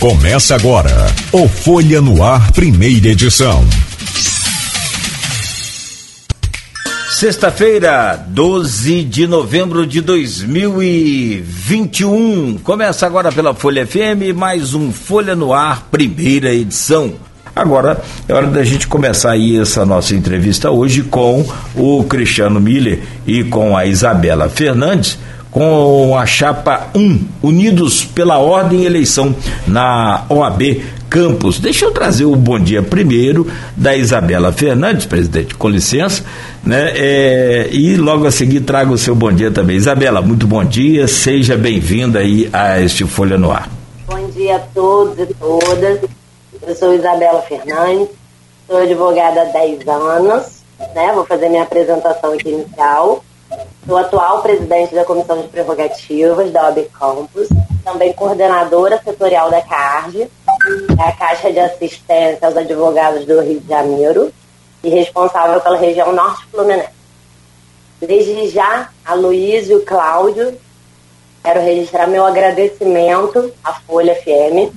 Começa agora o Folha no Ar, primeira edição. Sexta-feira, 12 de novembro de 2021. Começa agora pela Folha FM, mais um Folha no Ar, primeira edição. Agora é hora da gente começar aí essa nossa entrevista hoje com o Cristiano Miller e com a Isabela Fernandes com a chapa 1, Unidos pela Ordem e Eleição na OAB Campos. Deixa eu trazer o bom dia primeiro da Isabela Fernandes, presidente, com licença, né? É, e logo a seguir trago o seu bom dia também. Isabela, muito bom dia, seja bem-vinda aí a este Folha no Ar. Bom dia a todos e todas. Eu sou Isabela Fernandes, sou advogada há 10 anos, né? Vou fazer minha apresentação inicial. Sou atual presidente da Comissão de Prerrogativas da OAB Campus, também coordenadora setorial da CARD, a Caixa de Assistência aos Advogados do Rio de Janeiro, e responsável pela região Norte Fluminense. Desde já, a Luiz e o Cláudio, quero registrar meu agradecimento à Folha FM,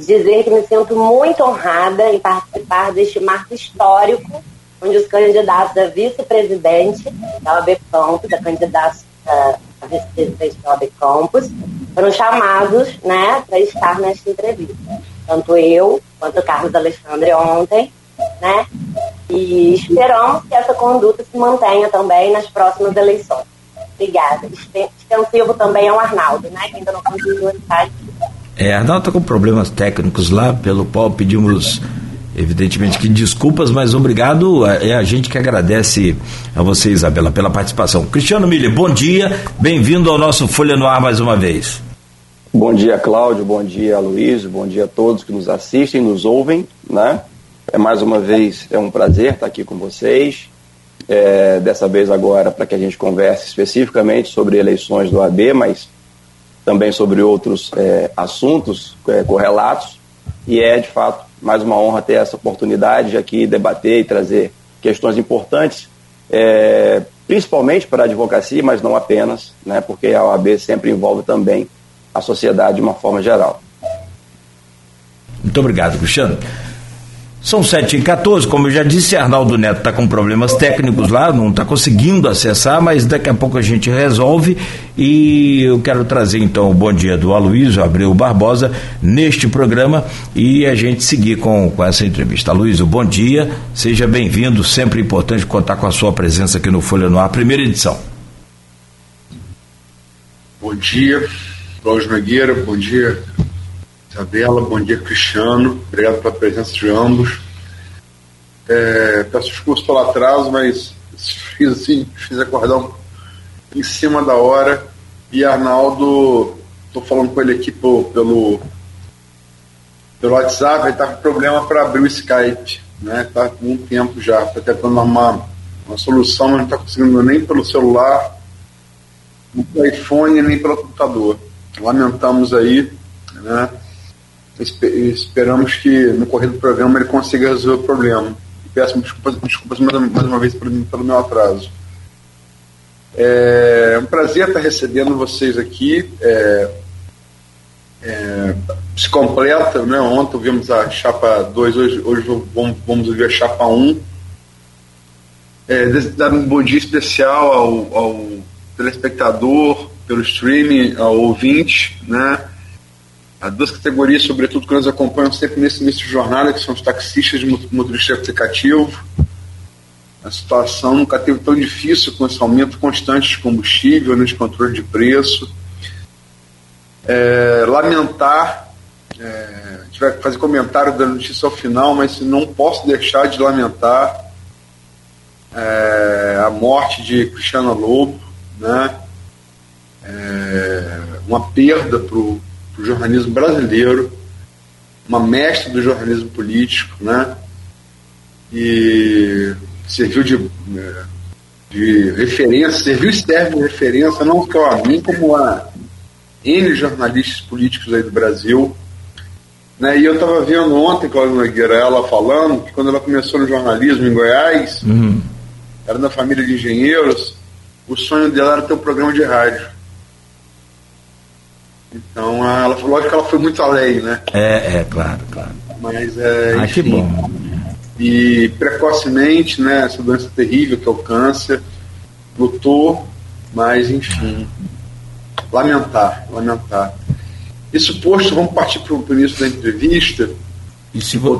dizer que me sinto muito honrada em participar deste marco histórico onde os candidatos a vice-presidente da OAB Campus, a candidata a vice-presidente da OAB Campus, foram chamados né, para estar nesta entrevista. Tanto eu quanto o Carlos Alexandre ontem, né? E esperamos que essa conduta se mantenha também nas próximas eleições. Obrigada. Extensivo também ao Arnaldo, né? Que ainda não conseguiu estar. É, Arnaldo está com problemas técnicos lá, pelo qual pedimos Evidentemente que desculpas, mas obrigado. É a gente que agradece a você, Isabela, pela participação. Cristiano Miller, bom dia, bem-vindo ao nosso Folha no Ar mais uma vez. Bom dia, Cláudio, bom dia, Luiz, bom dia a todos que nos assistem, nos ouvem, né? É mais uma vez é um prazer estar aqui com vocês. É, dessa vez agora para que a gente converse especificamente sobre eleições do AB, mas também sobre outros é, assuntos é, correlatos. E é de fato mais uma honra ter essa oportunidade de aqui debater e trazer questões importantes, é, principalmente para a advocacia, mas não apenas, né, porque a OAB sempre envolve também a sociedade de uma forma geral. Muito obrigado, Cristiano. São 7 e 14 como eu já disse, Arnaldo Neto está com problemas técnicos lá, não está conseguindo acessar, mas daqui a pouco a gente resolve. E eu quero trazer então o bom dia do Aloysio Abreu Barbosa neste programa e a gente seguir com, com essa entrevista. Aloysio, bom dia, seja bem-vindo, sempre importante contar com a sua presença aqui no Folha no Ar, primeira edição. Bom dia, Cláudio Nogueira, bom dia, Isabela, bom dia, Cristiano. Obrigado pela presença de ambos. É, peço desculpas pelo atraso, mas fiz assim, fiz acordar em cima da hora. E Arnaldo, estou falando com ele aqui pelo, pelo, pelo WhatsApp, ele está com problema para abrir o Skype. Né? Está com um tempo já, está tentando arrumar uma solução, mas não está conseguindo nem pelo celular, nem pelo iPhone, nem pelo computador. Lamentamos aí, né? Esperamos que no correr do programa ele consiga resolver o problema. Peço desculpas, desculpas mais, mais uma vez pelo, pelo meu atraso. É um prazer estar recebendo vocês aqui. É, é, se completa, né? Ontem vimos a chapa 2, hoje, hoje vamos, vamos ver a chapa 1. Um. É, dar um bom dia especial ao, ao telespectador, pelo streaming, ao ouvinte, né? As duas categorias, sobretudo, que nós acompanhamos sempre nesse início de jornada, que são os taxistas de motorista aplicativo. A situação nunca teve tão difícil com esse aumento constante de combustível, né, de controle de preço. É, lamentar, é, gente vai fazer comentário da notícia ao final, mas não posso deixar de lamentar é, a morte de Cristiano Lobo, né? É, uma perda para o para o jornalismo brasileiro, uma mestre do jornalismo político, né? E serviu de, né, de referência, serviu e serve de referência não só a mim, como a N jornalistas políticos aí do Brasil. Né? E eu estava vendo ontem, Cláudia Nogueira, ela falando que quando ela começou no jornalismo em Goiás, uhum. era da família de engenheiros, o sonho dela era ter um programa de rádio. Então, ela, lógico que ela foi muito além, né? É, é, claro, claro. Mas, é, ah, enfim, que bom. E precocemente, né, essa doença terrível que é o câncer, lutou, mas, enfim, lamentar, lamentar. Isso posto, vamos partir para o início da entrevista. E se vou...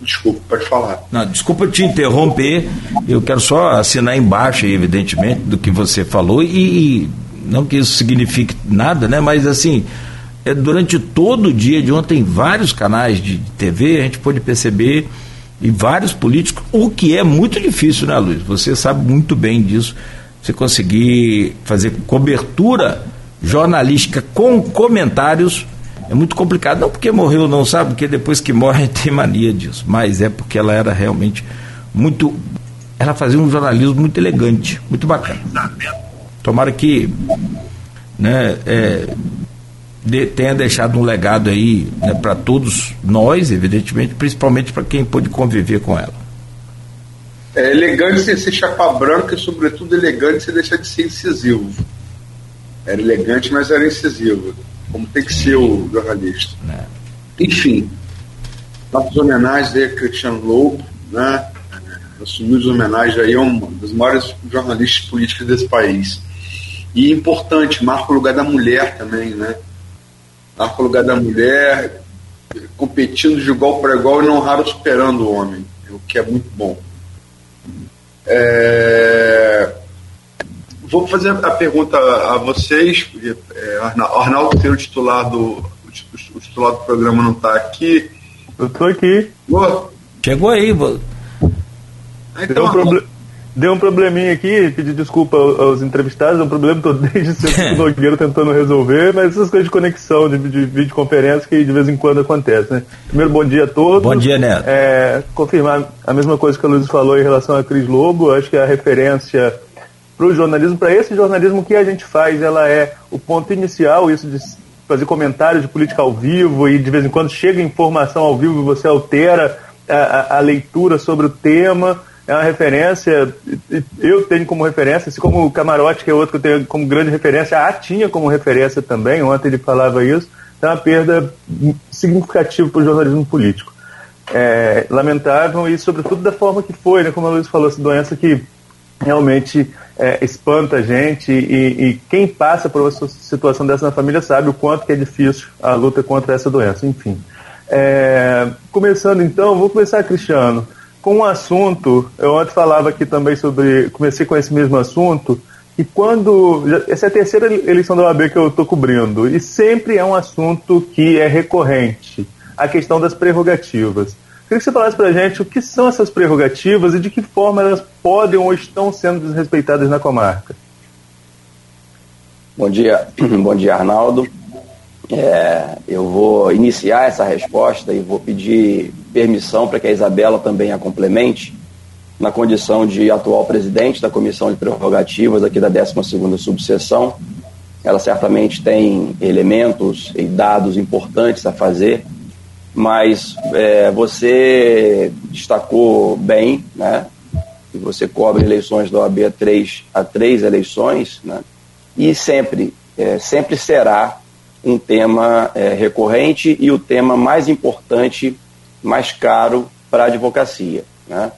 Desculpa, pode falar. Não, desculpa te interromper, eu quero só assinar embaixo, evidentemente, do que você falou e não que isso signifique nada, né? Mas assim, é, durante todo o dia de ontem, vários canais de TV, a gente pôde perceber, e vários políticos, o que é muito difícil, né, Luiz? Você sabe muito bem disso. Você conseguir fazer cobertura jornalística com comentários é muito complicado. Não porque morreu, não sabe, porque depois que morre tem mania disso. Mas é porque ela era realmente muito. Ela fazia um jornalismo muito elegante, muito bacana. Tomara que né, é, de, tenha deixado um legado aí né, para todos nós, evidentemente, principalmente para quem pôde conviver com ela. É elegante sem ser chapa branca e, sobretudo, elegante sem deixar de ser incisivo. Era elegante, mas era incisivo, como tem que ser o jornalista. É. Enfim, nossas homenagens aí a Cristiano Lobo, né? assumimos homenagem aí a um dos maiores jornalistas políticos desse país. E importante, marca o lugar da mulher também, né? Marca o lugar da mulher competindo de igual para igual e não raro superando o homem, o que é muito bom. É... Vou fazer a pergunta a vocês. É, Arnaldo, que é o titular do, o titular do programa, não está aqui. Eu estou aqui. Chegou aí. Então, Arnaldo, Deu um probleminha aqui, pedi desculpa aos entrevistados, é um problema todo desde sempre o Nogueira tentando resolver, mas essas coisas de conexão, de, de videoconferência que de vez em quando acontece, né? Primeiro, bom dia a todos. Bom dia, Neto. É, confirmar a mesma coisa que a Luiz falou em relação a Cris Lobo, acho que a referência para o jornalismo, para esse jornalismo que a gente faz, ela é o ponto inicial, isso de fazer comentários de política ao vivo e de vez em quando chega informação ao vivo e você altera a, a, a leitura sobre o tema é uma referência, eu tenho como referência, assim como o Camarote, que é outro que eu tenho como grande referência, a tinha como referência também, ontem ele falava isso, é uma perda significativa para o jornalismo político. É, lamentável e, sobretudo, da forma que foi, né, como a Luiz falou, essa doença que realmente é, espanta a gente e, e, quem passa por uma situação dessa na família sabe o quanto que é difícil a luta contra essa doença, enfim. É, começando então, vou começar, Cristiano, com um assunto, eu ontem falava aqui também sobre, comecei com esse mesmo assunto, e quando, essa é a terceira eleição da OAB que eu estou cobrindo, e sempre é um assunto que é recorrente, a questão das prerrogativas. Queria que você falasse para a gente o que são essas prerrogativas e de que forma elas podem ou estão sendo desrespeitadas na comarca. Bom dia, bom dia Arnaldo. É, eu vou iniciar essa resposta e vou pedir permissão para que a Isabela também a complemente, na condição de atual presidente da Comissão de Prerrogativas aqui da 12ª Subseção. Ela certamente tem elementos e dados importantes a fazer, mas é, você destacou bem, né? que você cobre eleições da OAB a três, a três eleições, né? e sempre, é, sempre será um tema é, recorrente e o tema mais importante, mais caro para a advocacia. Né?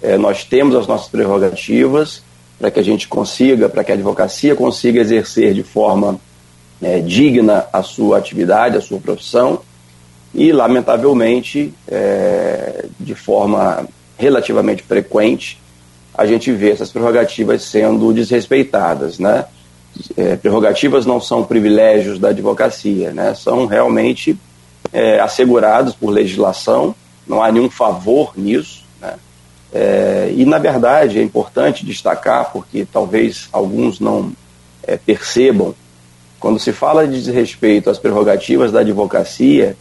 É, nós temos as nossas prerrogativas para que a gente consiga, para que a advocacia consiga exercer de forma é, digna a sua atividade, a sua profissão, e, lamentavelmente, é, de forma relativamente frequente, a gente vê essas prerrogativas sendo desrespeitadas, né? É, prerrogativas não são privilégios da advocacia, né? são realmente é, assegurados por legislação, não há nenhum favor nisso. Né? É, e, na verdade, é importante destacar, porque talvez alguns não é, percebam, quando se fala de desrespeito às prerrogativas da advocacia,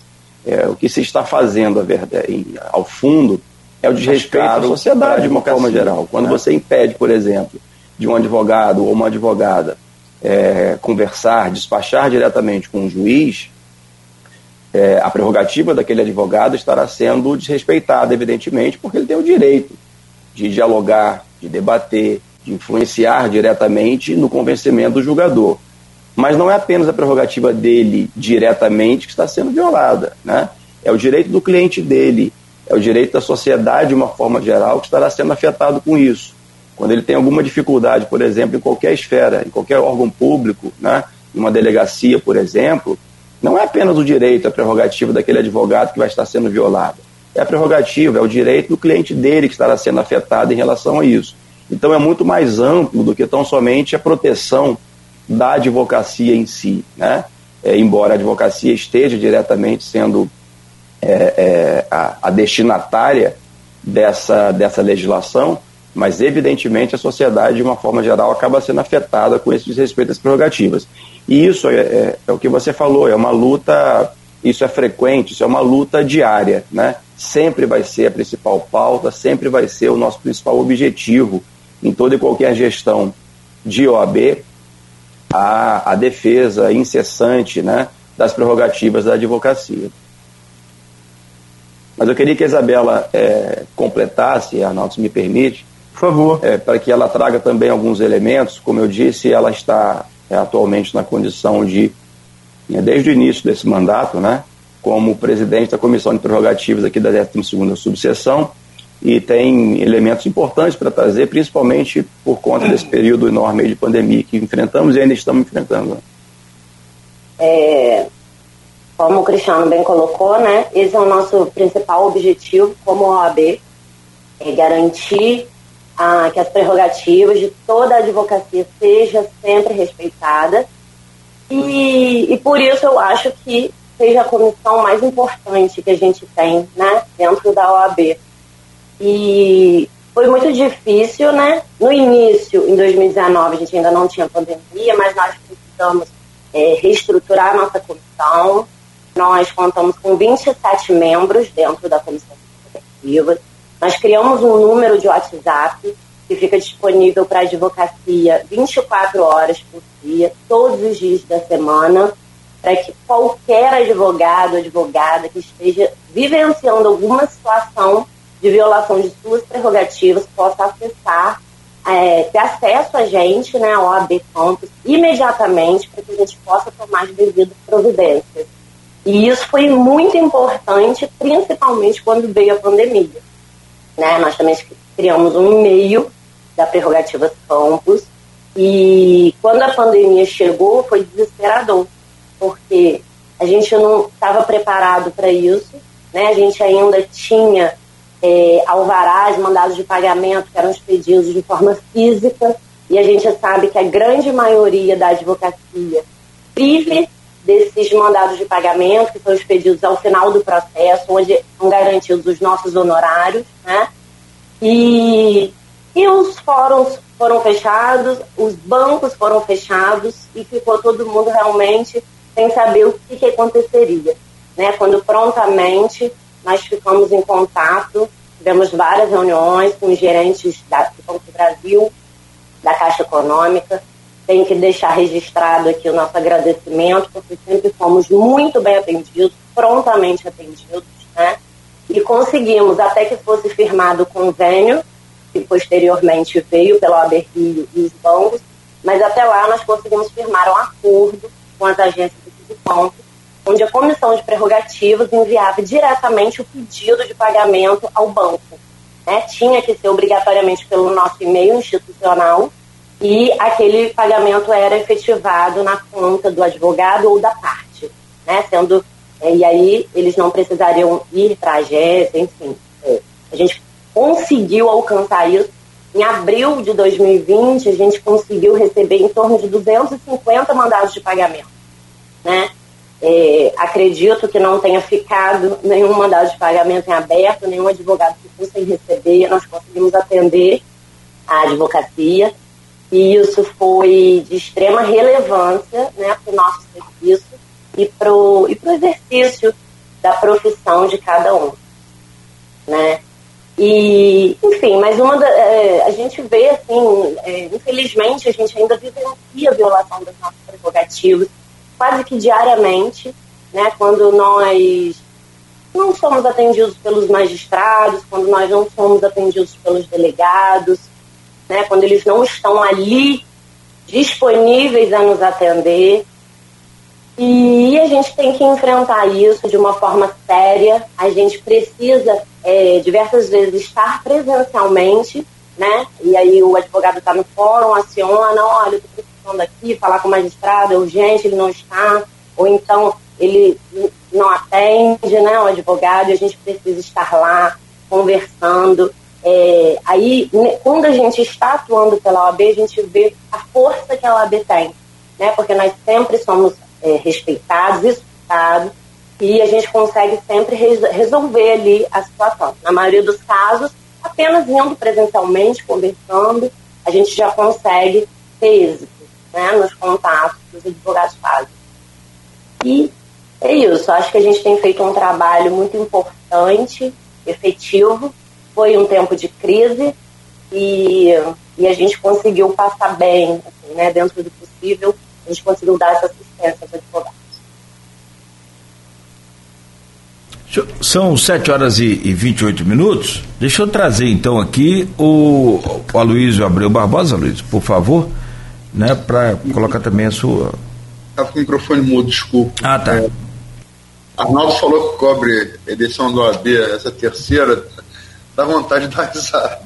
é, o que se está fazendo verdade, ao fundo é o desrespeito à sociedade de uma forma geral. Quando né? você impede, por exemplo, de um advogado ou uma advogada é, conversar, despachar diretamente com o juiz, é, a prerrogativa daquele advogado estará sendo desrespeitada, evidentemente, porque ele tem o direito de dialogar, de debater, de influenciar diretamente no convencimento do julgador. Mas não é apenas a prerrogativa dele diretamente que está sendo violada, né? É o direito do cliente dele, é o direito da sociedade de uma forma geral que estará sendo afetado com isso. Quando ele tem alguma dificuldade, por exemplo, em qualquer esfera, em qualquer órgão público, né? uma delegacia, por exemplo, não é apenas o direito, a prerrogativa daquele advogado que vai estar sendo violada. É a prerrogativa, é o direito do cliente dele que estará sendo afetado em relação a isso. Então é muito mais amplo do que tão somente a proteção da advocacia em si, né? É, embora a advocacia esteja diretamente sendo é, é, a, a, destinatária dessa, dessa legislação, mas evidentemente a sociedade, de uma forma geral, acaba sendo afetada com esse desrespeito às prerrogativas. E isso é, é, é o que você falou, é uma luta, isso é frequente, isso é uma luta diária, né? Sempre vai ser a principal pauta, sempre vai ser o nosso principal objetivo em toda e qualquer gestão de OAB, a, a defesa incessante né, das prerrogativas da advocacia. Mas eu queria que a Isabela é, completasse, Arnaldo, se me permite. Por favor. É, para que ela traga também alguns elementos. Como eu disse, ela está é, atualmente na condição de, né, desde o início desse mandato, né, como presidente da Comissão de Prerrogativas aqui da 12ª Subseção, e tem elementos importantes para trazer, principalmente por conta desse período enorme de pandemia que enfrentamos e ainda estamos enfrentando. É, como o Cristiano bem colocou, né, esse é o nosso principal objetivo como OAB, é garantir ah, que as prerrogativas de toda a advocacia seja sempre respeitada e, e por isso eu acho que seja a comissão mais importante que a gente tem né, dentro da OAB e foi muito difícil, né? No início, em 2019, a gente ainda não tinha pandemia, mas nós precisamos é, reestruturar a nossa comissão. Nós contamos com 27 membros dentro da comissão executiva. Nós criamos um número de WhatsApp que fica disponível para advocacia 24 horas por dia, todos os dias da semana, para que qualquer advogado, advogada que esteja vivenciando alguma situação de violação de suas prerrogativas possa acessar, é, ter acesso a gente, né, ao OAB Campus, imediatamente, para que a gente possa tomar as devidas providências. E isso foi muito importante, principalmente quando veio a pandemia. Né? Nós também criamos um e-mail da Prerrogativas Campus, e quando a pandemia chegou, foi desesperador, porque a gente não estava preparado para isso, né? a gente ainda tinha é, alvarás, mandados de pagamento que eram expedidos de forma física, e a gente sabe que a grande maioria da advocacia vive desses mandados de pagamento, que são expedidos ao final do processo, onde são garantidos os nossos honorários, né? E, e os fóruns foram fechados, os bancos foram fechados e ficou todo mundo realmente sem saber o que, que aconteceria. Né? Quando prontamente nós ficamos em contato, tivemos várias reuniões com os gerentes da, Banco do Brasil, da Caixa Econômica. Tenho que deixar registrado aqui o nosso agradecimento, porque sempre fomos muito bem atendidos, prontamente atendidos, né? E conseguimos, até que fosse firmado o convênio, que posteriormente veio pela OAB Rio e os bancos, mas até lá nós conseguimos firmar um acordo com as agências de ponto onde a Comissão de Prerrogativas enviava diretamente o pedido de pagamento ao banco. Né? Tinha que ser obrigatoriamente pelo nosso e-mail institucional e aquele pagamento era efetivado na conta do advogado ou da parte, né? Sendo é, e aí eles não precisariam ir para a agência, enfim. É, a gente conseguiu alcançar isso. Em abril de 2020, a gente conseguiu receber em torno de 250 mandados de pagamento, né? É, acredito que não tenha ficado nenhum mandado de pagamento em aberto, nenhum advogado que sem receber. Nós conseguimos atender a advocacia e isso foi de extrema relevância né, para o nosso serviço e para o e exercício da profissão de cada um. Né? E, enfim, mas uma da, é, a gente vê, assim, é, infelizmente, a gente ainda vivencia a violação das nossas prerrogativas quase que diariamente, né, quando nós não somos atendidos pelos magistrados, quando nós não somos atendidos pelos delegados, né, quando eles não estão ali disponíveis a nos atender. E a gente tem que enfrentar isso de uma forma séria. A gente precisa, é, diversas vezes, estar presencialmente, né? E aí o advogado está no fórum, aciona, olha, estou precisando aqui, falar com o magistrado, é urgente, ele não está. Ou então ele não atende, né, o advogado, e a gente precisa estar lá conversando. É, aí, quando a gente está atuando pela OAB, a gente vê a força que a OAB tem, né, porque nós sempre somos é, respeitados, escutados, e a gente consegue sempre res resolver ali a situação. Na maioria dos casos, apenas indo presencialmente, conversando, a gente já consegue ter êxito né, nos contatos que os advogados fazem. E é isso, acho que a gente tem feito um trabalho muito importante, efetivo. Foi um tempo de crise e, e a gente conseguiu passar bem, assim, né, dentro do possível, a gente conseguiu dar essa assistência aos advogados. São 7 horas e, e 28 minutos. Deixa eu trazer então aqui o, o Aloysio Abreu Barbosa, Luiz, por favor, né, para colocar também a sua. Estava com o microfone mudo, desculpa. Ah, tá. É, Arnaldo falou que cobre edição do OAB, essa terceira, dá vontade de dar risada.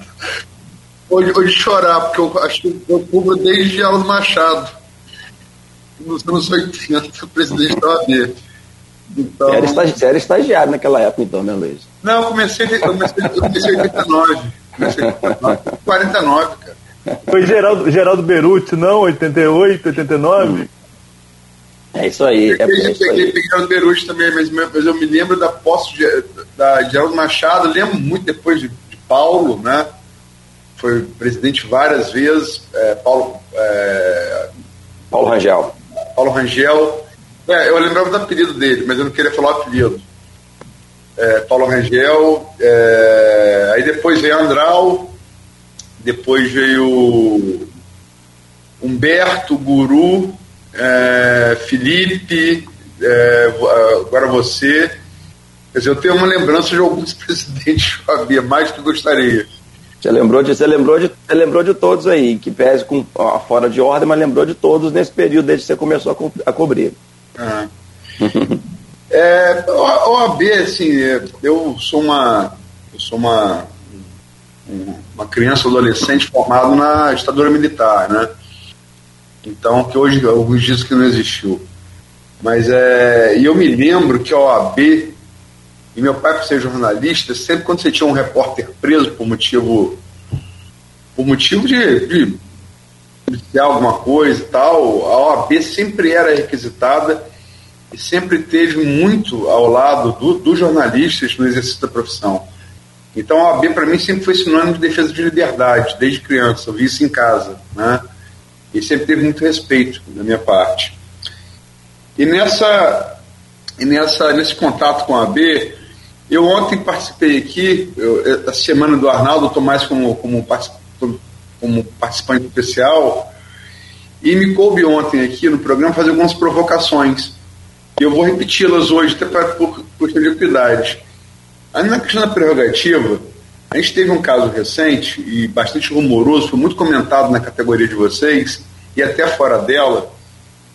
Ou de, ou de chorar, porque eu acho que eu cubro desde Aldo Machado, nos anos 80, presidente da OAB. Então... Era, estagi era estagiário naquela época, então, né, Luiz? Não, eu comecei, eu comecei, eu comecei em 89. Comecei em 49, cara. Foi Geraldo, Geraldo Beruti, não? 88, 89? Hum. É isso aí. É peguei, é peguei, peguei o Beruti também, mas, mas, eu me lembro da posse de, da Geraldo Machado, lembro muito depois de, de, Paulo, né? Foi presidente várias vezes, é, Paulo. É, Paulo Rangel. Paulo Rangel. É, eu lembrava do apelido dele, mas eu não queria falar o apelido. É, Paulo Rangel, é, aí depois veio Andral, depois veio Humberto, Guru, é, Felipe, é, agora você. Quer dizer, eu tenho uma lembrança de alguns presidentes que havia, mais do que gostaria. Você lembrou de, você lembrou de, você lembrou de todos aí, que pese com ó, fora de ordem, mas lembrou de todos nesse período desde que você começou a, co a cobrir. Ah. é, OAB, assim, eu sou uma, eu sou uma, uma criança adolescente formado na ditadura militar, né? Então, que hoje alguns dizem que não existiu. Mas é. E eu me lembro que a OAB, e meu pai, por ser jornalista, sempre quando você tinha um repórter preso por motivo. por motivo de, de alguma coisa e tal, a OAB sempre era requisitada e sempre teve muito ao lado do, dos jornalistas no exercício da profissão. Então a OAB para mim sempre foi sinônimo de defesa de liberdade, desde criança, eu vi isso em casa, né? E sempre teve muito respeito da minha parte. E nessa, e nessa nesse contato com a AB, eu ontem participei aqui, eu, a semana do Arnaldo, estou mais como, como, como participante especial, e me coube ontem aqui no programa fazer algumas provocações. E eu vou repeti-las hoje, até para, por, por equidade. Aí na questão da prerrogativa, a gente teve um caso recente e bastante rumoroso, foi muito comentado na categoria de vocês e até fora dela.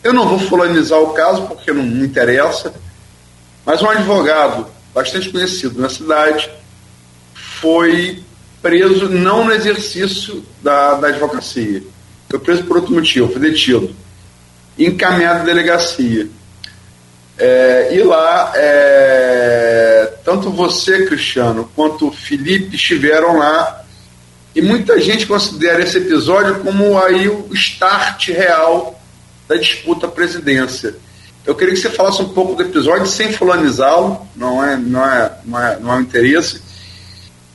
Eu não vou fulanizar o caso porque não me interessa, mas um advogado bastante conhecido na cidade foi preso não no exercício da, da advocacia. Foi preso por outro motivo, foi detido. Encaminhado à delegacia. É, e lá, é, tanto você, Cristiano, quanto o Felipe estiveram lá. E muita gente considera esse episódio como aí o start real da disputa à presidência. Eu queria que você falasse um pouco do episódio sem fulanizá-lo, não é, não, é, não, é, não é um interesse,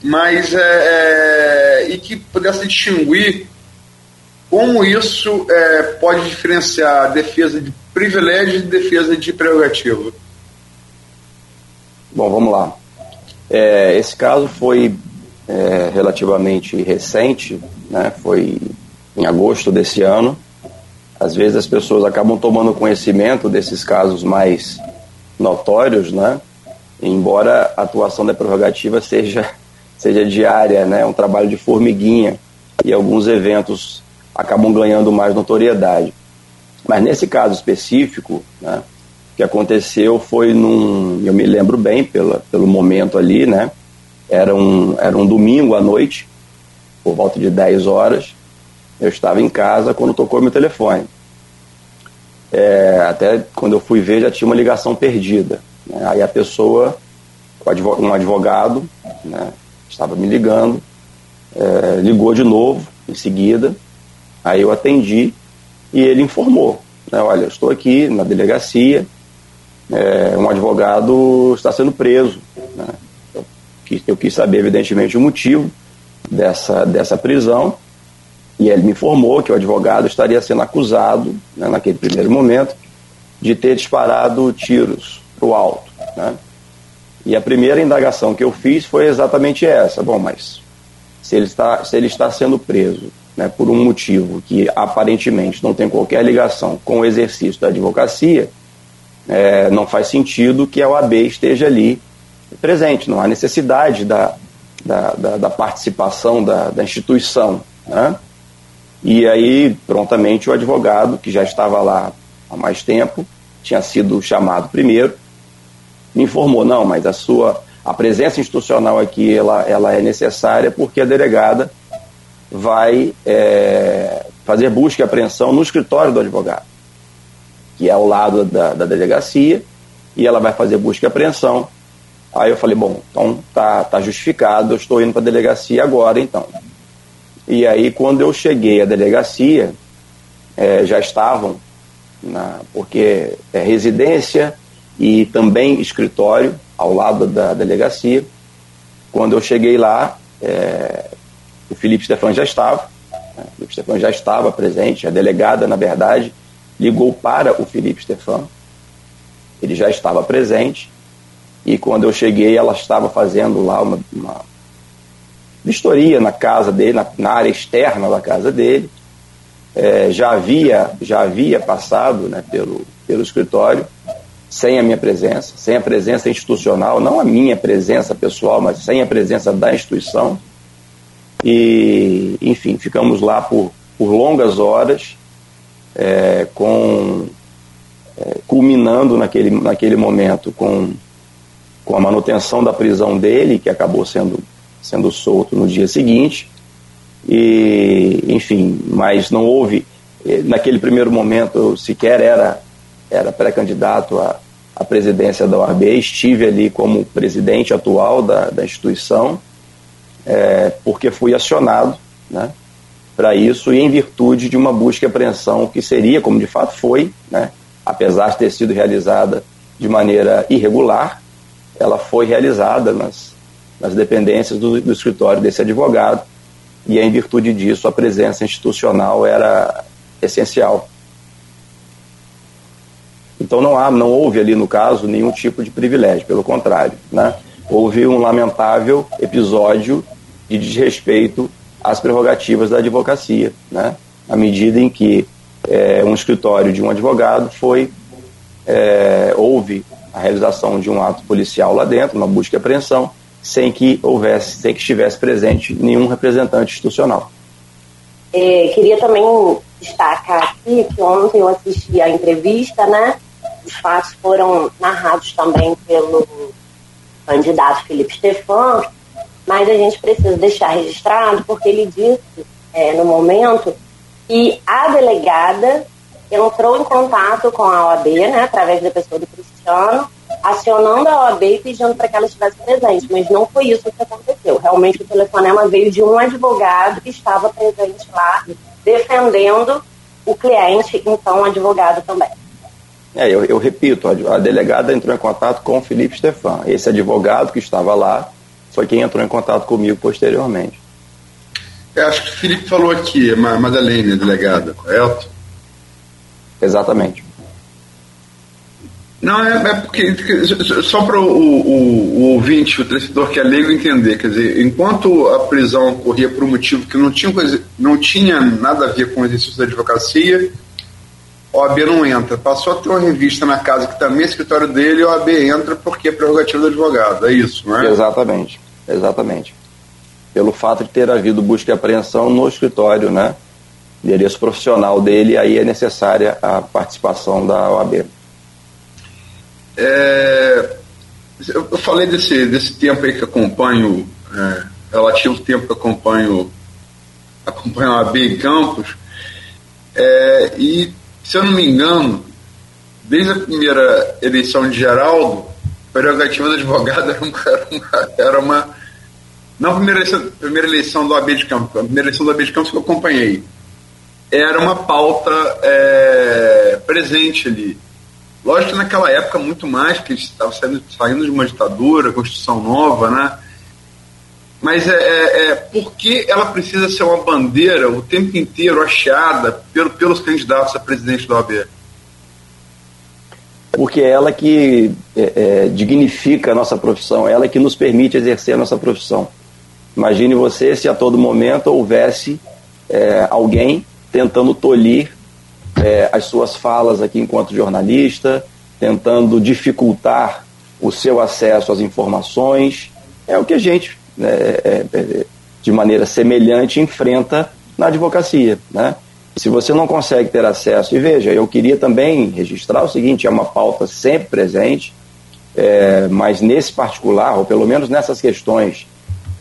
mas é, é, e que pudesse distinguir como isso é, pode diferenciar a defesa de privilégio e defesa de prerrogativa? Bom, vamos lá. É, esse caso foi é, relativamente recente, né? foi em agosto desse ano. Às vezes as pessoas acabam tomando conhecimento desses casos mais notórios, né? embora a atuação da prerrogativa seja, seja diária, né? um trabalho de formiguinha, e alguns eventos acabam ganhando mais notoriedade. Mas nesse caso específico, né, o que aconteceu foi num. Eu me lembro bem pela, pelo momento ali, né? Era um, era um domingo à noite, por volta de 10 horas. Eu estava em casa quando tocou meu telefone. É, até quando eu fui ver já tinha uma ligação perdida. Né? Aí a pessoa, um advogado, né, estava me ligando, é, ligou de novo em seguida. Aí eu atendi e ele informou: né, olha, eu estou aqui na delegacia, é, um advogado está sendo preso. Né? Eu, quis, eu quis saber, evidentemente, o motivo dessa, dessa prisão. E ele me informou que o advogado estaria sendo acusado, né, naquele primeiro momento, de ter disparado tiros para o alto. Né? E a primeira indagação que eu fiz foi exatamente essa. Bom, mas se ele está, se ele está sendo preso né, por um motivo que aparentemente não tem qualquer ligação com o exercício da advocacia, é, não faz sentido que a OAB esteja ali presente, não há necessidade da, da, da, da participação da, da instituição. Né? E aí, prontamente, o advogado, que já estava lá há mais tempo, tinha sido chamado primeiro, me informou, não, mas a sua a presença institucional aqui ela, ela é necessária porque a delegada vai é, fazer busca e apreensão no escritório do advogado, que é ao lado da, da delegacia, e ela vai fazer busca e apreensão. Aí eu falei, bom, então tá, tá justificado, eu estou indo para a delegacia agora, então. E aí, quando eu cheguei à delegacia, é, já estavam, na, porque é residência e também escritório ao lado da delegacia. Quando eu cheguei lá, é, o Felipe Stefan já estava, né? o Felipe Stefan já estava presente, a delegada, na verdade, ligou para o Felipe Stefan, ele já estava presente, e quando eu cheguei, ela estava fazendo lá uma, uma vistoria na casa dele, na, na, área externa da casa dele, é, já havia já havia passado né, pelo, pelo escritório sem a minha presença, sem a presença institucional, não a minha presença pessoal, mas sem a presença da instituição. E, enfim, ficamos lá por, por longas horas, é, com, é, culminando naquele, naquele momento com, com a manutenção da prisão dele, que acabou sendo, sendo solto no dia seguinte. E, enfim, mas não houve, eh, naquele primeiro momento, eu sequer era, era pré-candidato à, à presidência da OAB, estive ali como presidente atual da, da instituição é, porque fui acionado né, para isso e em virtude de uma busca e apreensão que seria, como de fato foi, né, apesar de ter sido realizada de maneira irregular, ela foi realizada nas, nas dependências do, do escritório desse advogado e em virtude disso a presença institucional era essencial. Então não há, não houve ali no caso nenhum tipo de privilégio, pelo contrário, né? Houve um lamentável episódio de desrespeito às prerrogativas da advocacia, né? à medida em que é, um escritório de um advogado foi é, houve a realização de um ato policial lá dentro, uma busca e apreensão, sem que houvesse, sem que estivesse presente nenhum representante institucional. É, queria também destacar aqui que ontem eu assisti a entrevista, né? Os fatos foram narrados também pelo candidato Felipe Stefan, mas a gente precisa deixar registrado porque ele disse é, no momento que a delegada entrou em contato com a OAB, né, através da pessoa do Cristiano, acionando a OAB e pedindo para que ela estivesse presente, mas não foi isso que aconteceu. Realmente o telefonema veio de um advogado que estava presente lá, defendendo o cliente, então advogado também. É, eu, eu repito, a, a, delegada entrou em contato com o Felipe Stefan. Esse advogado que estava lá foi quem entrou em contato comigo posteriormente. Eu acho que o Felipe falou aqui, Madalene, a delegada, correto? Exatamente. Não, é, é porque, só para o, o, o, ouvinte, o torcedor que é leigo entender, quer dizer, enquanto a prisão ocorria por um motivo que não tinha, coisa, não tinha nada a ver com o exercício da advocacia, OAB não entra. Passou a ter uma revista na casa que também é escritório dele, OAB entra porque é prerrogativa do advogado. É isso, não é? Exatamente, exatamente. Pelo fato de ter havido busca e apreensão no escritório, né? endereço profissional dele, aí é necessária a participação da OAB. É, eu falei desse, desse tempo aí que acompanho, é, relativo tempo que acompanho, acompanho a OAB em Campos, é, e se eu não me engano, desde a primeira eleição de Geraldo, a prerrogativa do advogado era uma, era uma, era uma não a primeira eleição, primeira eleição do AB de Campos, a primeira eleição do AB de Campos que eu acompanhei, era uma pauta é, presente ali. Lógico que naquela época muito mais, porque estava saindo, saindo de uma ditadura, Constituição nova, né? Mas é, é, é, por que ela precisa ser uma bandeira o tempo inteiro achada pelo, pelos candidatos a presidente da OAB? Porque é ela que é, é, dignifica a nossa profissão, é ela que nos permite exercer a nossa profissão. Imagine você se a todo momento houvesse é, alguém tentando tolir as suas falas aqui enquanto jornalista, tentando dificultar o seu acesso às informações. É o que a gente, é, é, de maneira semelhante, enfrenta na advocacia. Né? Se você não consegue ter acesso, e veja, eu queria também registrar o seguinte: é uma pauta sempre presente, é, mas nesse particular, ou pelo menos nessas questões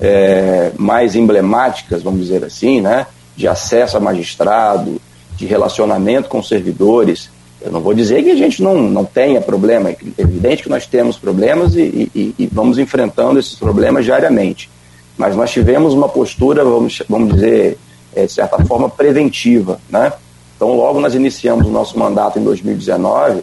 é, mais emblemáticas, vamos dizer assim, né, de acesso a magistrado, de relacionamento com servidores. Eu não vou dizer que a gente não, não tenha problema, é evidente que nós temos problemas e, e, e vamos enfrentando esses problemas diariamente. Mas nós tivemos uma postura, vamos, vamos dizer, é, de certa forma, preventiva. Né? Então, logo nós iniciamos o nosso mandato em 2019,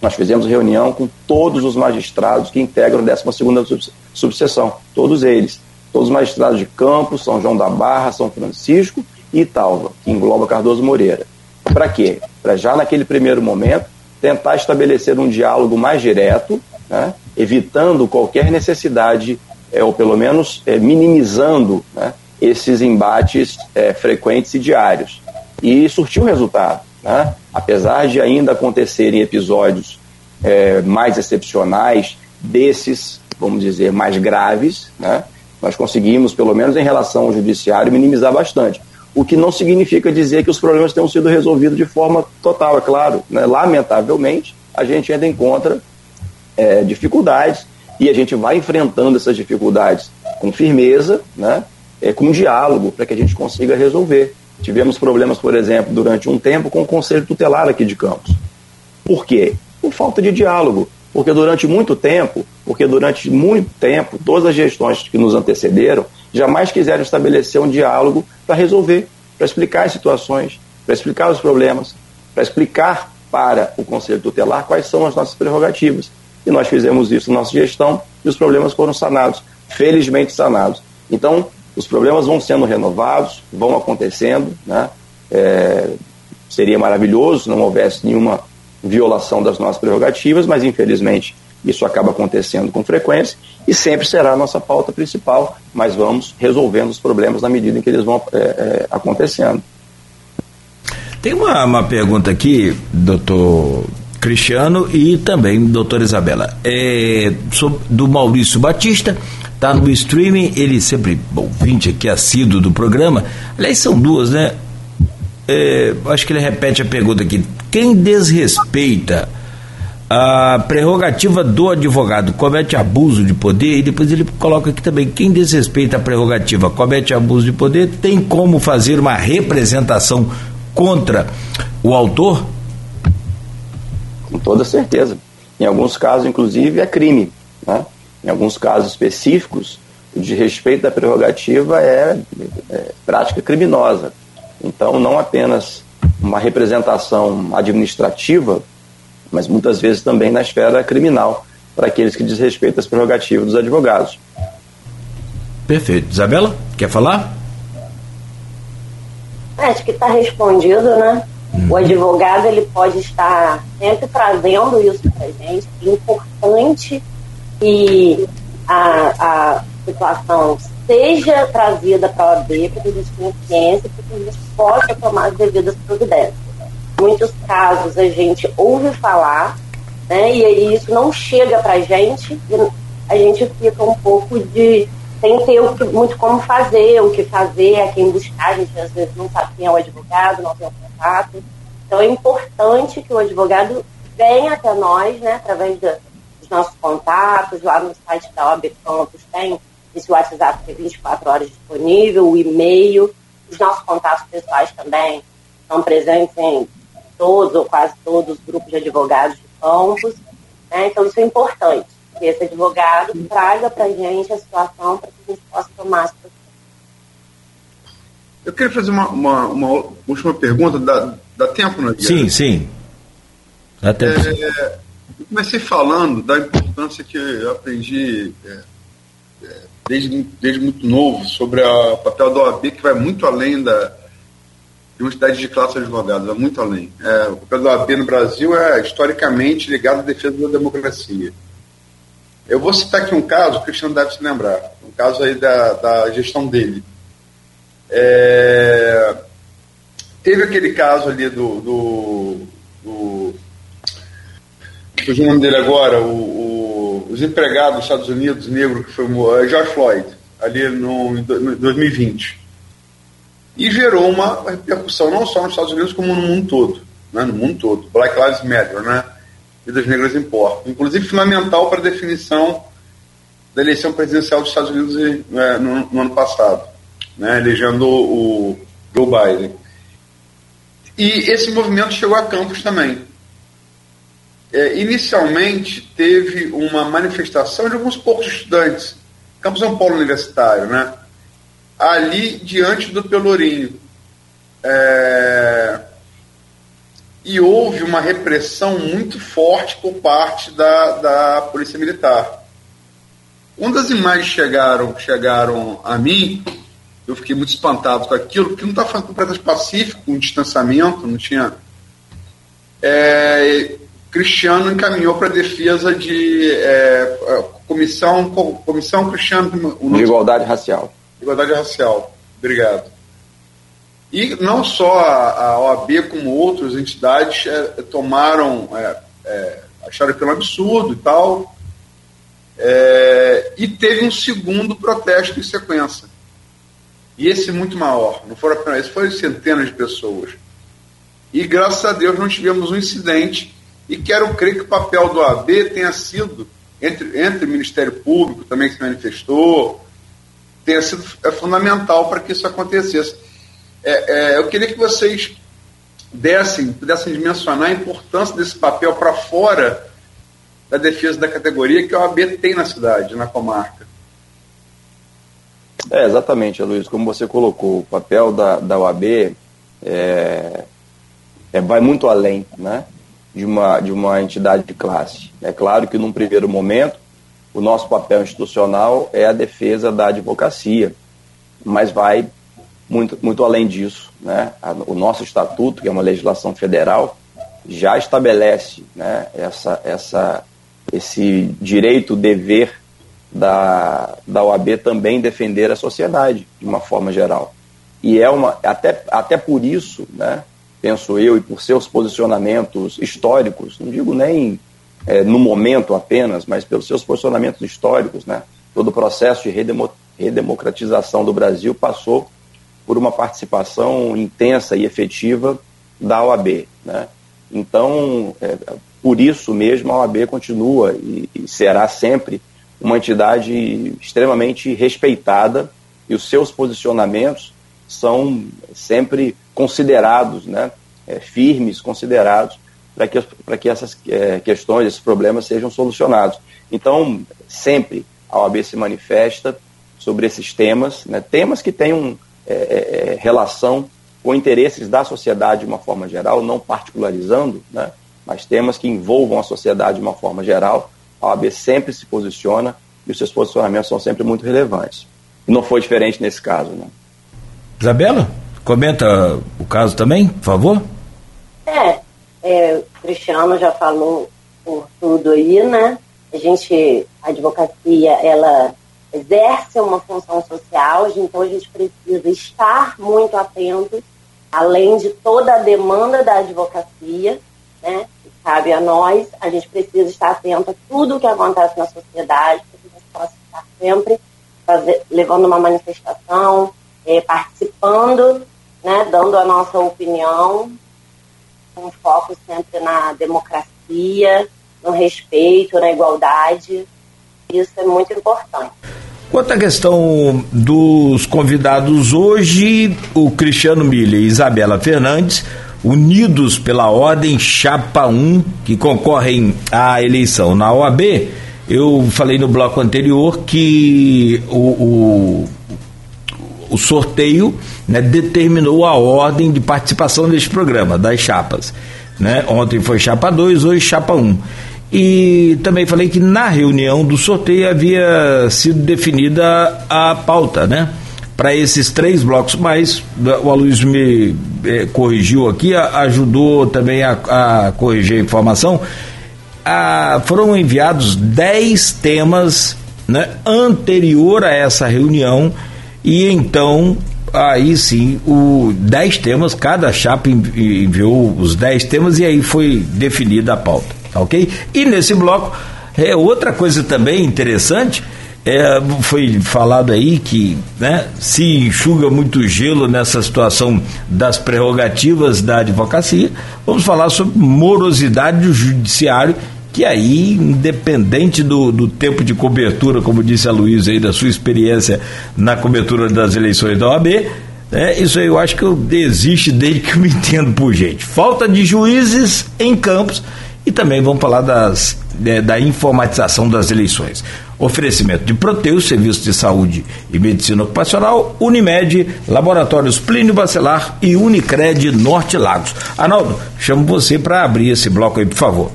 nós fizemos reunião com todos os magistrados que integram a 12 subseção, todos eles. Todos os magistrados de Campos, São João da Barra, São Francisco e Italva, que engloba Cardoso Moreira. Para quê? Para já naquele primeiro momento tentar estabelecer um diálogo mais direto, né, evitando qualquer necessidade, é, ou pelo menos é, minimizando né, esses embates é, frequentes e diários. E surtiu resultado. Né? Apesar de ainda acontecerem episódios é, mais excepcionais, desses, vamos dizer, mais graves, né? nós conseguimos, pelo menos em relação ao judiciário, minimizar bastante o que não significa dizer que os problemas tenham sido resolvidos de forma total, é claro. Né? Lamentavelmente, a gente ainda encontra é, dificuldades e a gente vai enfrentando essas dificuldades com firmeza, né? É, com diálogo, para que a gente consiga resolver. Tivemos problemas, por exemplo, durante um tempo com o Conselho Tutelar aqui de Campos. Por quê? Por falta de diálogo. Porque durante muito tempo, porque durante muito tempo, todas as gestões que nos antecederam jamais quiseram estabelecer um diálogo para resolver, para explicar as situações, para explicar os problemas, para explicar para o Conselho Tutelar quais são as nossas prerrogativas. E nós fizemos isso na nossa gestão e os problemas foram sanados, felizmente sanados. Então, os problemas vão sendo renovados, vão acontecendo, né? É, seria maravilhoso se não houvesse nenhuma violação das nossas prerrogativas, mas infelizmente isso acaba acontecendo com frequência e sempre será a nossa pauta principal, mas vamos resolvendo os problemas na medida em que eles vão é, é, acontecendo. Tem uma, uma pergunta aqui, doutor Cristiano e também doutora Isabela, é, do Maurício Batista, está no streaming, ele sempre ouvinte aqui, assíduo do programa. Aliás, são duas, né? É, acho que ele repete a pergunta aqui. Quem desrespeita a prerrogativa do advogado comete abuso de poder e depois ele coloca aqui também quem desrespeita a prerrogativa comete abuso de poder tem como fazer uma representação contra o autor? Com toda certeza. Em alguns casos inclusive é crime né? em alguns casos específicos o desrespeito da prerrogativa é, é prática criminosa. Então não apenas uma representação administrativa mas muitas vezes também na esfera criminal, para aqueles que desrespeitam as prerrogativas dos advogados. Perfeito. Isabela, quer falar? Acho que está respondido, né? Hum. O advogado ele pode estar sempre trazendo isso para a gente. É importante que a, a situação seja trazida para a OAB, para que a gente tenha ciência, para que a gente possa tomar as devidas providências muitos casos a gente ouve falar, né? E aí isso não chega para a gente a gente fica um pouco de sem ter muito como fazer, o que fazer, a quem buscar, a gente às vezes não sabe quem é o advogado, não tem o contato. Então é importante que o advogado venha até nós, né, através dos nossos contatos, lá no site da OAB Campos tem esse WhatsApp que é 24 horas disponível, o e-mail, os nossos contatos pessoais também estão presentes em todos ou quase todos os grupos de advogados de campos. Né? Então isso é importante, que esse advogado traga para a gente a situação para que a gente possa tomar as Eu queria fazer uma, uma, uma última pergunta, dá, dá tempo, né? Sim, sim. Dá tempo. É, eu comecei falando da importância que eu aprendi é, desde, desde muito novo, sobre o papel da OAB, que vai muito além da, de uma entidade de classe advogados, vai muito além. É, o papel da OAB no Brasil é historicamente ligado à defesa da democracia. Eu vou citar aqui um caso, o Cristiano deve se lembrar, um caso aí da, da gestão dele. É, teve aquele caso ali do. do, do o nome dele agora, o, os empregados dos Estados Unidos negro que foi uh, George Floyd, ali no, em 2020. E gerou uma repercussão não só nos Estados Unidos, como no mundo todo. Né, no mundo todo. Black Lives Matter, né? Vidas negras importam. Inclusive fundamental para a definição da eleição presidencial dos Estados Unidos né, no, no, ano passado, né, elegendo o, Joe Biden. E esse movimento chegou a Campos também. É, inicialmente teve uma manifestação de alguns poucos estudantes, Campus São Paulo Universitário, né? Ali diante do Pelourinho. É, e houve uma repressão muito forte por parte da, da Polícia Militar. Quando as imagens chegaram, chegaram a mim, eu fiquei muito espantado com aquilo, porque não estava completamente pacífico, um distanciamento, não tinha. É, Cristiano encaminhou para a defesa de é, comissão, comissão Cristiano de igualdade racial. Igualdade racial. Obrigado. E não só a, OAB, como outras entidades é, tomaram, é, é acharam aquilo um absurdo e tal. É, e teve um segundo protesto em sequência. E esse muito maior. Não foram apenas, foram centenas de pessoas. E graças a Deus não tivemos um incidente e quero crer que o papel do AB tenha sido, entre, entre o Ministério Público também que se manifestou, tenha sido é, fundamental para que isso acontecesse. É, é, eu queria que vocês dessem, pudessem dimensionar a importância desse papel para fora da defesa da categoria que a OAB tem na cidade, na comarca. É, exatamente, Luiz, como você colocou, o papel da, da OAB é, é, vai muito além, né? de uma, de uma entidade de classe. É claro que, num primeiro momento, o nosso papel institucional é a defesa da advocacia, mas vai muito, muito além disso. Né? O nosso estatuto, que é uma legislação federal, já estabelece né, essa, essa, esse direito, dever da, da OAB também defender a sociedade, de uma forma geral. E é uma, até, até por isso, né, penso eu, e por seus posicionamentos históricos, não digo nem é, no momento apenas, mas pelos seus posicionamentos históricos, né? todo o processo de redemo redemocratização do Brasil passou por uma participação intensa e efetiva da OAB. Né? Então, é, por isso mesmo, a OAB continua e, e será sempre uma entidade extremamente respeitada e os seus posicionamentos são sempre considerados, né, é, firmes, considerados, para que, que essas é, questões, esses problemas sejam solucionados. Então, sempre a OAB se manifesta sobre esses temas, né, temas que tenham é, é, relação com interesses da sociedade de uma forma geral, não particularizando, né, mas temas que envolvam a sociedade de uma forma geral. A OAB sempre se posiciona e os seus posicionamentos são sempre muito relevantes. E não foi diferente nesse caso. Né? Isabela? Comenta o caso também, por favor. É, é, o Cristiano já falou por tudo aí, né? A gente, a advocacia, ela exerce uma função social, então a gente precisa estar muito atento, além de toda a demanda da advocacia, né? Que cabe a nós, a gente precisa estar atento a tudo o que acontece na sociedade, para que a gente possa estar sempre fazer, levando uma manifestação, é, participando, né, dando a nossa opinião, com foco sempre na democracia, no respeito, na igualdade. Isso é muito importante. Quanto à questão dos convidados hoje, o Cristiano Milha e Isabela Fernandes, unidos pela Ordem Chapa 1, que concorrem à eleição na OAB, eu falei no bloco anterior que o, o, o sorteio né, determinou a ordem de participação deste programa, das chapas. Né? Ontem foi chapa 2, hoje chapa 1. E também falei que na reunião do sorteio havia sido definida a pauta, né? Para esses três blocos, mas o Aloysio me eh, corrigiu aqui, a, ajudou também a, a, corrigir a informação. Ah, foram enviados dez temas né, anterior a essa reunião e então aí sim o dez temas, cada chapa enviou os dez temas e aí foi definida a pauta tá ok? E nesse bloco, é outra coisa também interessante, é, foi falado aí que né, se enxuga muito gelo nessa situação das prerrogativas da advocacia. Vamos falar sobre morosidade do judiciário, que aí, independente do, do tempo de cobertura, como disse a Luísa aí, da sua experiência na cobertura das eleições da OAB, né, isso aí eu acho que existe desde que eu me entendo por gente. Falta de juízes em campos e também vamos falar das, é, da informatização das eleições. Oferecimento de Proteus, Serviço de Saúde e Medicina Ocupacional, Unimed, Laboratórios Plínio Bacelar e Unicred Norte Lagos. Arnaldo, chamo você para abrir esse bloco aí, por favor.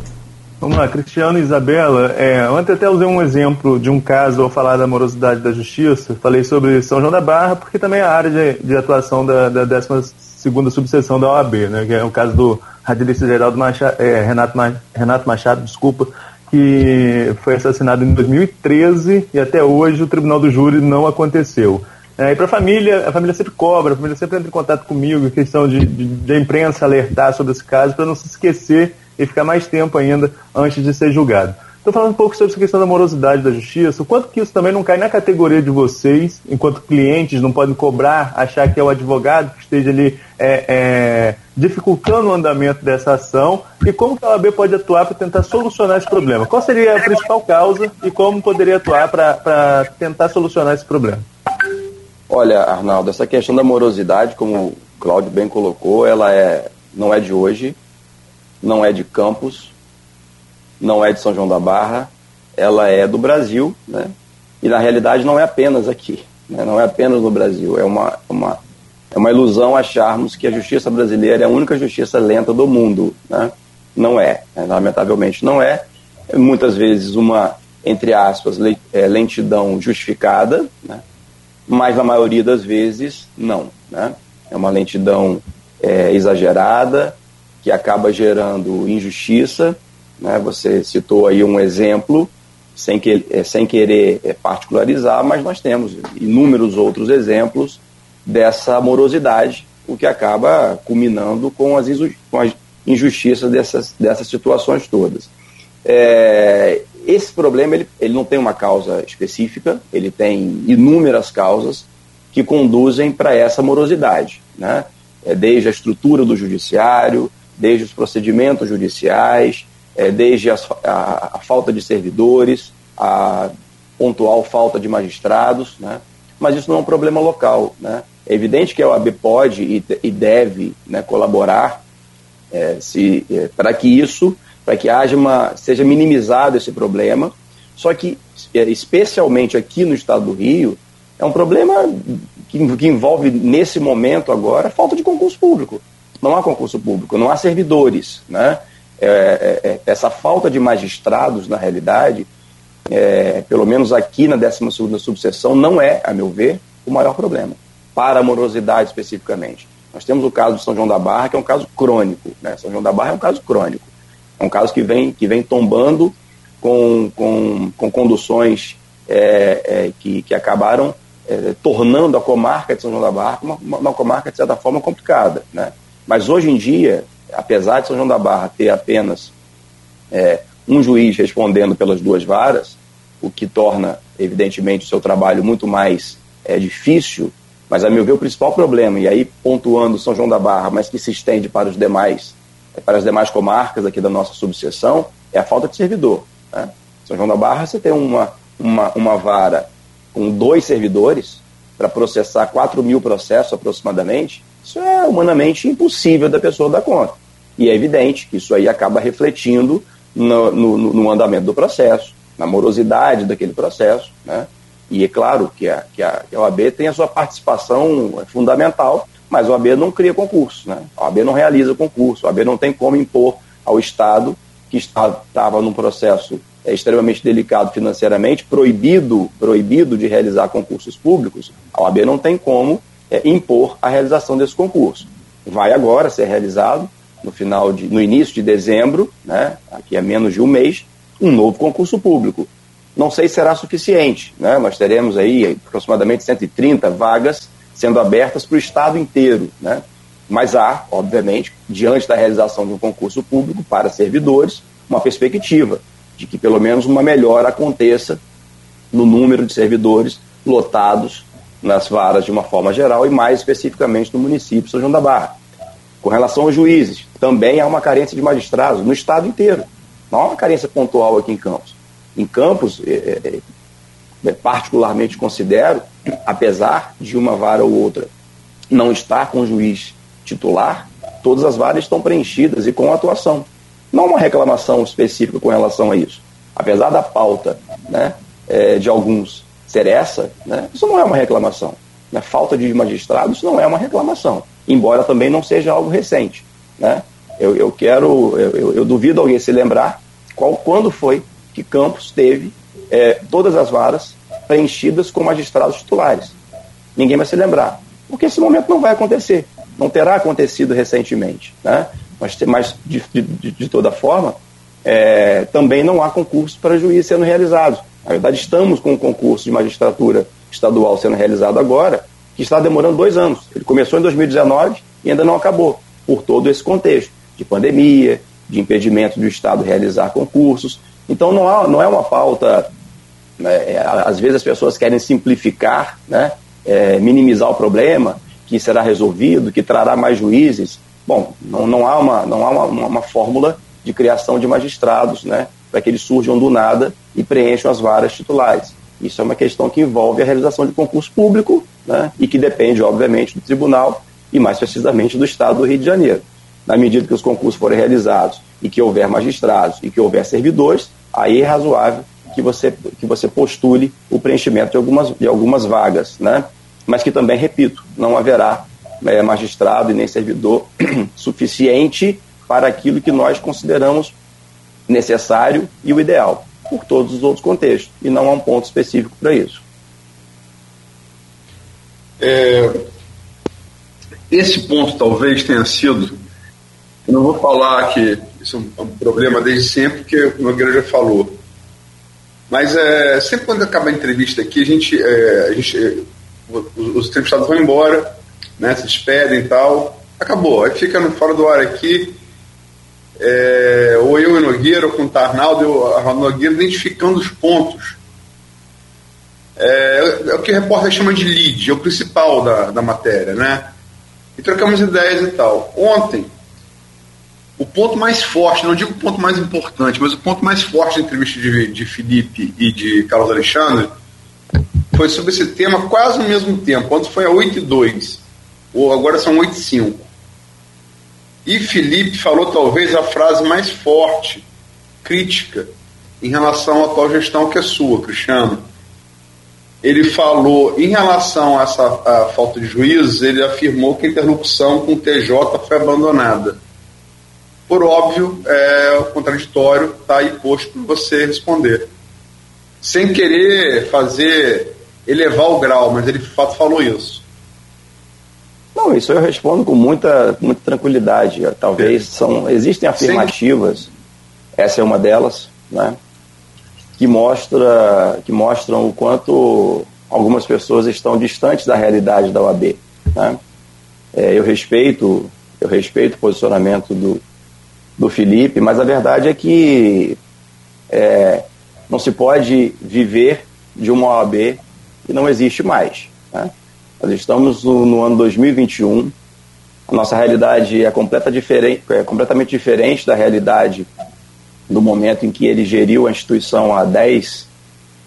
Vamos lá, Cristiano e Isabela. É, ontem até usei um exemplo de um caso ao falar da morosidade da justiça. Falei sobre São João da Barra, porque também é a área de, de atuação da, da 12 subseção da OAB, né, que é o caso do radialista Geraldo Machado, é, Renato, Renato Machado, desculpa, que foi assassinado em 2013 e até hoje o Tribunal do Júri não aconteceu. É, e para a família, a família sempre cobra, a família sempre entra em contato comigo, questão de, de, de imprensa alertar sobre esse caso, para não se esquecer e ficar mais tempo ainda antes de ser julgado. Estou falando um pouco sobre essa questão da morosidade da justiça, o quanto que isso também não cai na categoria de vocês, enquanto clientes não podem cobrar, achar que é o advogado que esteja ali é, é, dificultando o andamento dessa ação, e como que a OAB pode atuar para tentar solucionar esse problema? Qual seria a principal causa e como poderia atuar para tentar solucionar esse problema? Olha, Arnaldo, essa questão da morosidade, como o Cláudio bem colocou, ela é, não é de hoje, não é de Campos, não é de São João da Barra, ela é do Brasil, né? E na realidade não é apenas aqui, né? não é apenas no Brasil. É uma, uma, é uma ilusão acharmos que a justiça brasileira é a única justiça lenta do mundo, né? Não é, né? lamentavelmente não é. é. Muitas vezes uma, entre aspas, é, lentidão justificada, né? mas na maioria das vezes não. Né? É uma lentidão é, exagerada que acaba gerando injustiça né? Você citou aí um exemplo, sem, que, é, sem querer é, particularizar, mas nós temos inúmeros outros exemplos dessa morosidade, o que acaba culminando com as, com as injustiças dessas, dessas situações todas. É, esse problema ele, ele não tem uma causa específica, ele tem inúmeras causas que conduzem para essa morosidade, né? É desde a estrutura do judiciário, desde os procedimentos judiciais, é, desde as, a, a, falta de servidores, a pontual falta de magistrados, né? mas isso não é um problema local. Né? É evidente que a OAB pode e, e deve né, colaborar é, é, para que isso, para que haja uma, seja minimizado esse problema, só que, é, especialmente aqui no estado do Rio, é um problema que, que envolve, nesse momento agora, falta de concurso público. Não há concurso público, não há servidores, né? É, é, é, essa falta de magistrados, na realidade, é, pelo menos aqui na 12 subseção, não é, a meu ver, o maior problema, para a morosidade especificamente. Nós temos o caso de São João da Barra, que é um caso crônico. Né? São João da Barra é um caso crônico. É um caso que vem, que vem tombando com, com, com conduções é, é, que, que acabaram tornando a comarca de São João da Barra uma, uma comarca, de certa forma, complicada. Né? Mas hoje em dia, apesar de São João da Barra ter apenas é, um juiz respondendo pelas duas varas, o que torna, evidentemente, o seu trabalho muito mais é, difícil, mas, a meu ver, o principal problema, e aí pontuando São João da Barra, mas que se estende para os demais, é, para as demais comarcas aqui da nossa subseção, é a falta de servidor. Né? São João da Barra, você tem uma, uma, uma vara com dois servidores para processar 4 mil processos aproximadamente, isso é humanamente impossível da pessoa dar conta. E é evidente que isso aí acaba refletindo no, no, no andamento do processo, na morosidade daquele processo, né? E é claro que a, que a, que a OAB tem a sua participação fundamental, mas a OAB não cria concurso, né? A OAB não realiza concurso, a OAB não tem como impor ao Estado, que estava num processo é, extremamente delicado financeiramente, proibido, proibido de realizar concursos públicos, a OAB não tem como é, impor a realização desse concurso. Vai agora ser realizado, no final de, no início de dezembro, né, aqui a menos de um mês, um novo concurso público. Não sei se será suficiente, né? Nós teremos aí aproximadamente 130 vagas sendo abertas para o estado inteiro, né? Mas há, obviamente, diante da realização de um concurso público para servidores, uma perspectiva de que pelo menos uma melhora aconteça no número de servidores lotados nas varas de uma forma geral e mais especificamente no município de São João da Barra. Com relação aos juízes, também há uma carência de magistrados no estado inteiro. Não há uma carência pontual aqui em Campos. Em Campos, é, é, é, particularmente considero, apesar de uma vara ou outra não estar com o juiz titular, todas as varas estão preenchidas e com atuação. Não uma reclamação específica com relação a isso. Apesar da pauta né, é, de alguns ser essa, né, isso não é uma reclamação. Né? Falta de magistrados não é uma reclamação embora também não seja algo recente. Né? Eu, eu quero, eu, eu, duvido alguém se lembrar qual, quando foi que Campos teve é, todas as varas preenchidas com magistrados titulares. Ninguém vai se lembrar, porque esse momento não vai acontecer, não terá acontecido recentemente. Né? Mas, mas de, de, de toda forma, é, também não há concurso para juiz sendo realizados. Na verdade, estamos com um concurso de magistratura estadual sendo realizado agora, que está demorando dois anos. Ele começou em 2019 e ainda não acabou, por todo esse contexto de pandemia, de impedimento do Estado realizar concursos. Então não, há, não é uma pauta. Né, é, às vezes as pessoas querem simplificar, né, é, minimizar o problema, que será resolvido, que trará mais juízes. Bom, não, não há, uma, não há uma, uma fórmula de criação de magistrados né, para que eles surjam do nada e preencham as varas titulares. Isso é uma questão que envolve a realização de concurso público né, e que depende, obviamente, do tribunal e, mais precisamente, do Estado do Rio de Janeiro. Na medida que os concursos forem realizados e que houver magistrados e que houver servidores, aí é razoável que você, que você postule o preenchimento de algumas, de algumas vagas, né? mas que também, repito, não haverá é, magistrado e nem servidor suficiente para aquilo que nós consideramos necessário e o ideal por todos os outros contextos, e não há um ponto específico para isso. É, esse ponto talvez tenha sido, eu não vou falar que isso é um problema desde sempre, porque o Nogueira já falou, mas é, sempre quando acaba a entrevista aqui, a gente, é, a gente os, os entrevistados vão embora, né, se despedem e tal, acabou, aí fica no fora do ar aqui, é, ou eu e Nogueira, ou com o Tarnaldo, eu, a Nogueira, identificando os pontos. É, é, o que repórter chama de lead, é o principal da, da matéria, né? E trocamos ideias e tal. Ontem, o ponto mais forte, não digo o ponto mais importante, mas o ponto mais forte da entrevista de, de Felipe e de Carlos Alexandre foi sobre esse tema quase no mesmo tempo. Ontem foi a 8 e 2, ou agora são 8 e 5. E Felipe falou talvez a frase mais forte, crítica, em relação à atual gestão que é sua, Cristiano. Ele falou, em relação a essa falta de juízes, ele afirmou que a interlocução com o TJ foi abandonada. Por óbvio, é, o contraditório está aí posto para você responder. Sem querer fazer, elevar o grau, mas ele de fato falou isso. Não, isso eu respondo com muita, muita tranquilidade. Talvez são, existem afirmativas, essa é uma delas, né, que, mostra, que mostram o quanto algumas pessoas estão distantes da realidade da OAB. Né. É, eu respeito eu respeito o posicionamento do, do Felipe, mas a verdade é que é, Não se pode viver de uma OAB que não existe mais. Né? Nós estamos no, no, ano 2021, a nossa realidade é, completa diferente, é completamente diferente da realidade do momento em que ele geriu a instituição há 10,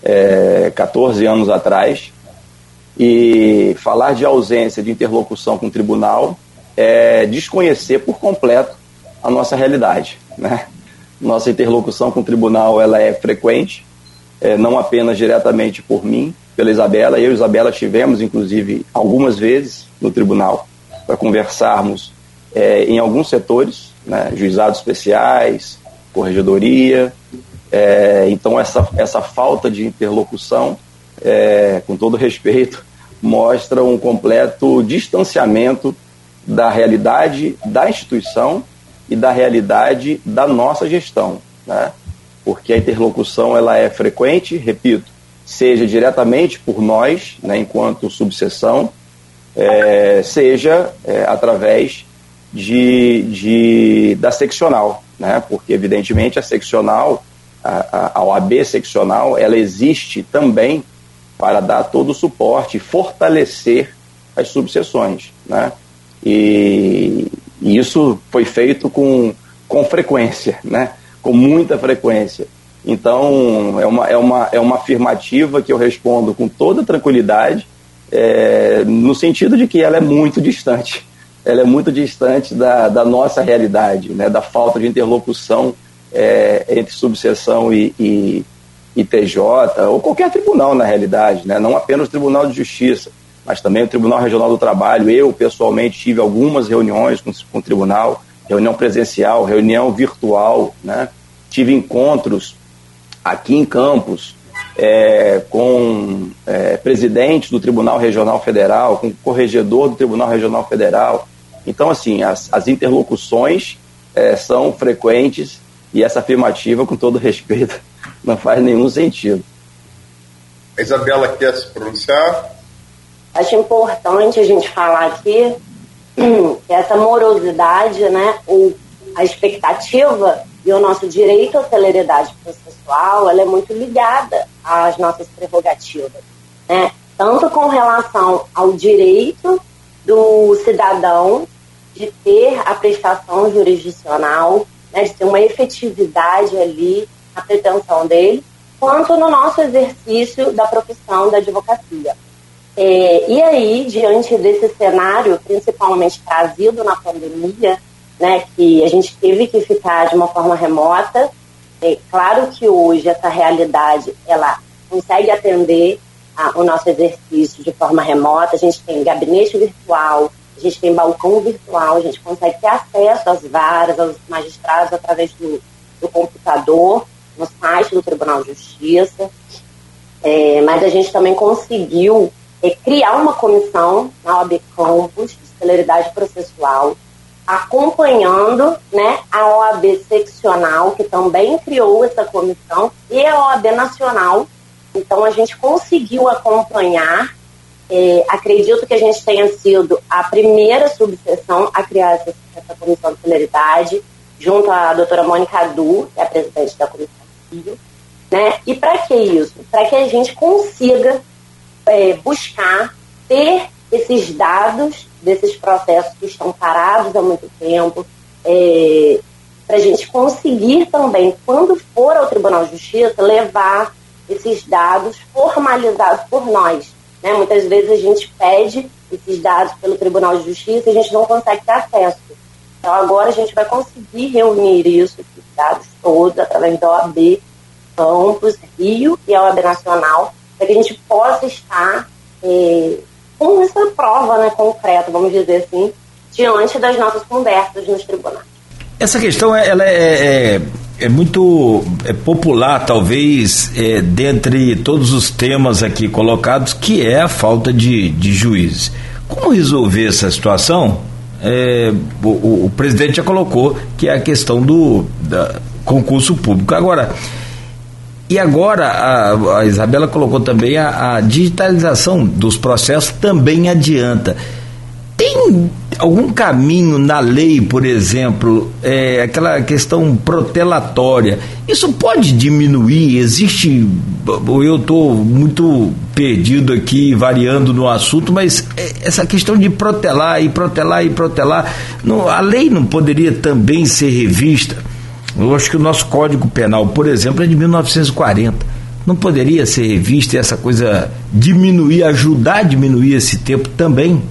é, 14 anos atrás. E falar de ausência de interlocução com o tribunal é desconhecer por completo a nossa realidade. Né? Nossa interlocução com o tribunal ela é frequente, é, não apenas diretamente por mim, pela Isabela. Eu e Isabela tivemos, inclusive, algumas vezes no tribunal para conversarmos é, em alguns setores, né, juizados especiais, corregedoria. É, então, essa, essa falta de interlocução, é, com todo respeito, mostra um completo distanciamento da realidade da instituição e da realidade da nossa gestão, né? Porque a interlocução ela é frequente, repito, seja diretamente por nós, né, enquanto subseção, é, seja é, através de, de, da seccional, né, porque evidentemente a seccional, a, a OAB seccional, ela existe também para dar todo o suporte fortalecer as subseções, né, e, e isso foi feito com, com frequência, né? Com muita frequência. Então, é uma, é, uma, é uma afirmativa que eu respondo com toda tranquilidade, é, no sentido de que ela é muito distante. Ela é muito distante da, da nossa realidade, né? da falta de interlocução é, entre subseção e, e, e, TJ, ou qualquer tribunal, na realidade, né? não apenas o Tribunal de Justiça mas também o Tribunal Regional do Trabalho. Eu, pessoalmente, tive algumas reuniões com, com o tribunal, reunião presencial, reunião virtual, né? tive encontros aqui em Campos é, com é, presidente do Tribunal Regional Federal, com corregedor do Tribunal Regional Federal. Então, assim, as, as interlocuções é, são frequentes e essa afirmativa, com todo respeito, não faz nenhum sentido. A Isabela quer se pronunciar? Acho importante a gente falar aqui essa morosidade, né, ou a expectativa e o nosso direito à celeridade processual, ela é muito ligada às nossas prerrogativas, né? Tanto com relação ao direito do cidadão de ter a prestação jurisdicional, né, de ter uma efetividade ali na pretensão dele, quanto no nosso exercício da profissão da advocacia. É, e aí, diante desse cenário, principalmente trazido na pandemia, né, que a gente teve que ficar de uma forma remota, é claro que hoje essa realidade ela consegue atender a, o nosso exercício de forma remota. A gente tem gabinete virtual, a gente tem balcão virtual, a gente consegue ter acesso às varas, aos magistrados através do, do computador, no site do Tribunal de Justiça. É, mas a gente também conseguiu é, criar uma comissão na OAB Campus de celeridade processual, acompanhando né, a OAB seccional, que também criou essa comissão, e a OAB nacional. Então, a gente conseguiu acompanhar. É, acredito que a gente tenha sido a primeira subseção a criar essa, essa comissão de celeridade, junto à doutora Mônica Du, que é a presidente da comissão. Né? E para que isso? Para que a gente consiga é, buscar ter esses dados desses processos que estão parados há muito tempo, é, para a gente conseguir também, quando for ao Tribunal de Justiça, levar esses dados formalizados por nós. Né? Muitas vezes a gente pede esses dados pelo Tribunal de Justiça e a gente não consegue ter acesso. Então agora a gente vai conseguir reunir isso, esses dados todos, através da OAB Campos, Rio e a OAB Nacional, para que a gente possa estar é, com essa prova né, concreta, vamos dizer assim, diante das nossas conversas nos tribunais. Essa questão ela é, é, é muito é popular, talvez, é, dentre todos os temas aqui colocados, que é a falta de, de juízes. Como resolver essa situação? É, o, o, presidente já colocou que é a questão do concurso público. Agora, e agora a, a Isabela colocou também a, a, digitalização dos processos também adianta. Tem algum caminho na lei, por exemplo, é, aquela questão protelatória, isso pode diminuir? Existe. Eu estou muito perdido aqui, variando no assunto, mas é, essa questão de protelar e protelar e protelar, não, a lei não poderia também ser revista? Eu acho que o nosso Código Penal, por exemplo, é de 1940 não poderia ser revista essa coisa diminuir, ajudar a diminuir esse tempo também?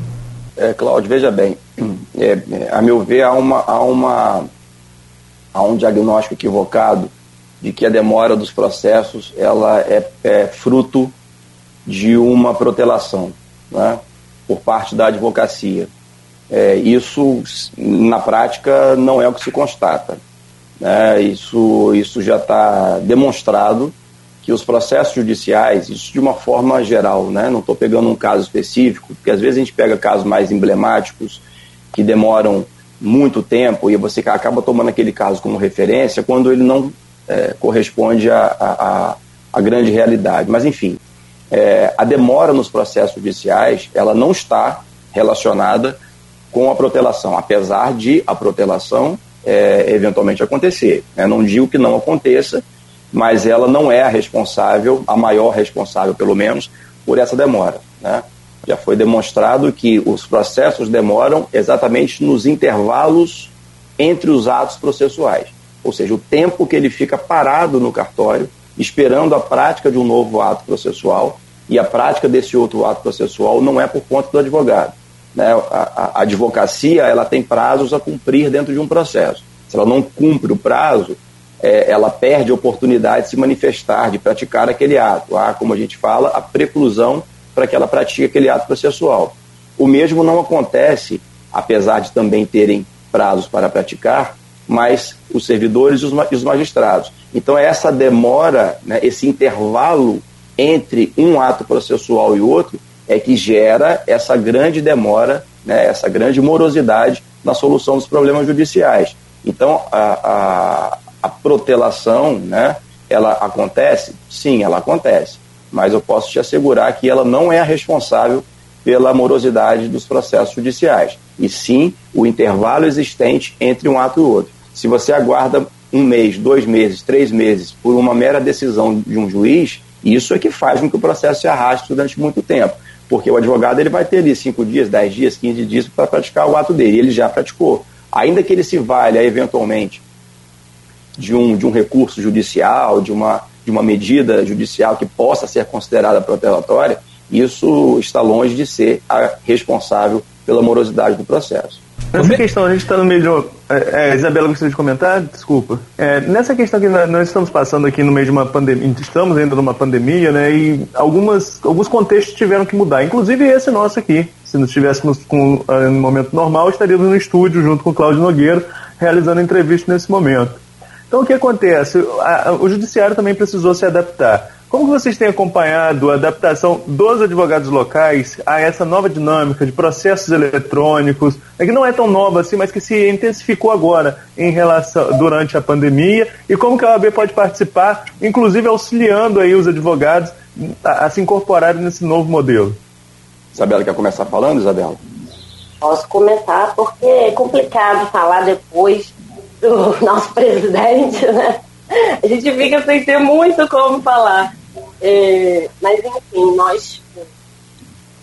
É, Cláudio, veja bem, é, é, a meu ver, há, uma, há, uma, há um diagnóstico equivocado de que a demora dos processos ela é, é fruto de uma protelação né, por parte da advocacia. É, isso, na prática, não é o que se constata. Né, isso, isso já está demonstrado que os processos judiciais, isso de uma forma geral, né? não estou pegando um caso específico, porque às vezes a gente pega casos mais emblemáticos que demoram muito tempo e você acaba tomando aquele caso como referência quando ele não é, corresponde à, grande realidade. Mas, enfim, é, a demora nos processos judiciais ela não está relacionada com a protelação, apesar de a protelação é, eventualmente acontecer. Né? Não digo que não aconteça, mas ela não é a responsável, a maior responsável, pelo menos, por essa demora. Né? Já foi demonstrado que os processos demoram exatamente nos intervalos entre os atos processuais, ou seja, o tempo que ele fica parado no cartório, esperando a prática de um novo ato processual, e a prática desse outro ato processual não é por conta do advogado. Né? A, a advocacia ela tem prazos a cumprir dentro de um processo. Se ela não cumpre o prazo, é, ela perde a oportunidade de se manifestar, de praticar aquele ato. Há, como a gente fala, a preclusão para que ela pratique aquele ato processual. O mesmo não acontece, apesar de também terem prazos para praticar, mas os servidores e os magistrados. Então, essa demora, né, esse intervalo entre um ato processual e outro, é que gera essa grande demora, né, essa grande morosidade na solução dos problemas judiciais. Então, a, a protelação, né, ela acontece? Sim, ela acontece. Mas eu posso te assegurar que ela não é a responsável pela morosidade dos processos judiciais, e sim o intervalo existente entre um ato e outro. Se você aguarda um mês, dois meses, três meses por uma mera decisão de um juiz, isso é que faz com que o processo se arraste durante muito tempo. Porque o advogado ele vai ter ali cinco dias, dez dias, quinze dias para praticar o ato dele. Ele já praticou. Ainda que ele se valha eventualmente de um, de um recurso judicial, de uma, de uma medida judicial que possa ser considerada protelatória, isso está longe de ser a responsável pela morosidade do processo. Nessa questão, a gente está no meio de uma. É, é, Isabela, gostaria de comentar? Desculpa. É, nessa questão que nós estamos passando aqui no meio de uma pandemia, estamos ainda numa pandemia, né? E algumas, alguns contextos tiveram que mudar, inclusive esse nosso aqui. Se nós estivéssemos com, no momento normal, estaríamos no estúdio junto com o Cláudio Nogueira, realizando entrevista nesse momento. Então, o que acontece? o judiciário também precisou se adaptar. Como vocês têm acompanhado a adaptação dos advogados locais a essa nova dinâmica de processos eletrônicos, é que não é tão nova assim, mas que se intensificou agora em relação durante a pandemia, e como que a OAB pode participar, inclusive auxiliando aí os advogados a, a se incorporarem nesse novo modelo? Isabela, quer começar falando, Isabela? Posso começar porque é complicado falar depois do nosso presidente, né? A gente fica sem ter muito como falar. É, mas, enfim, nós,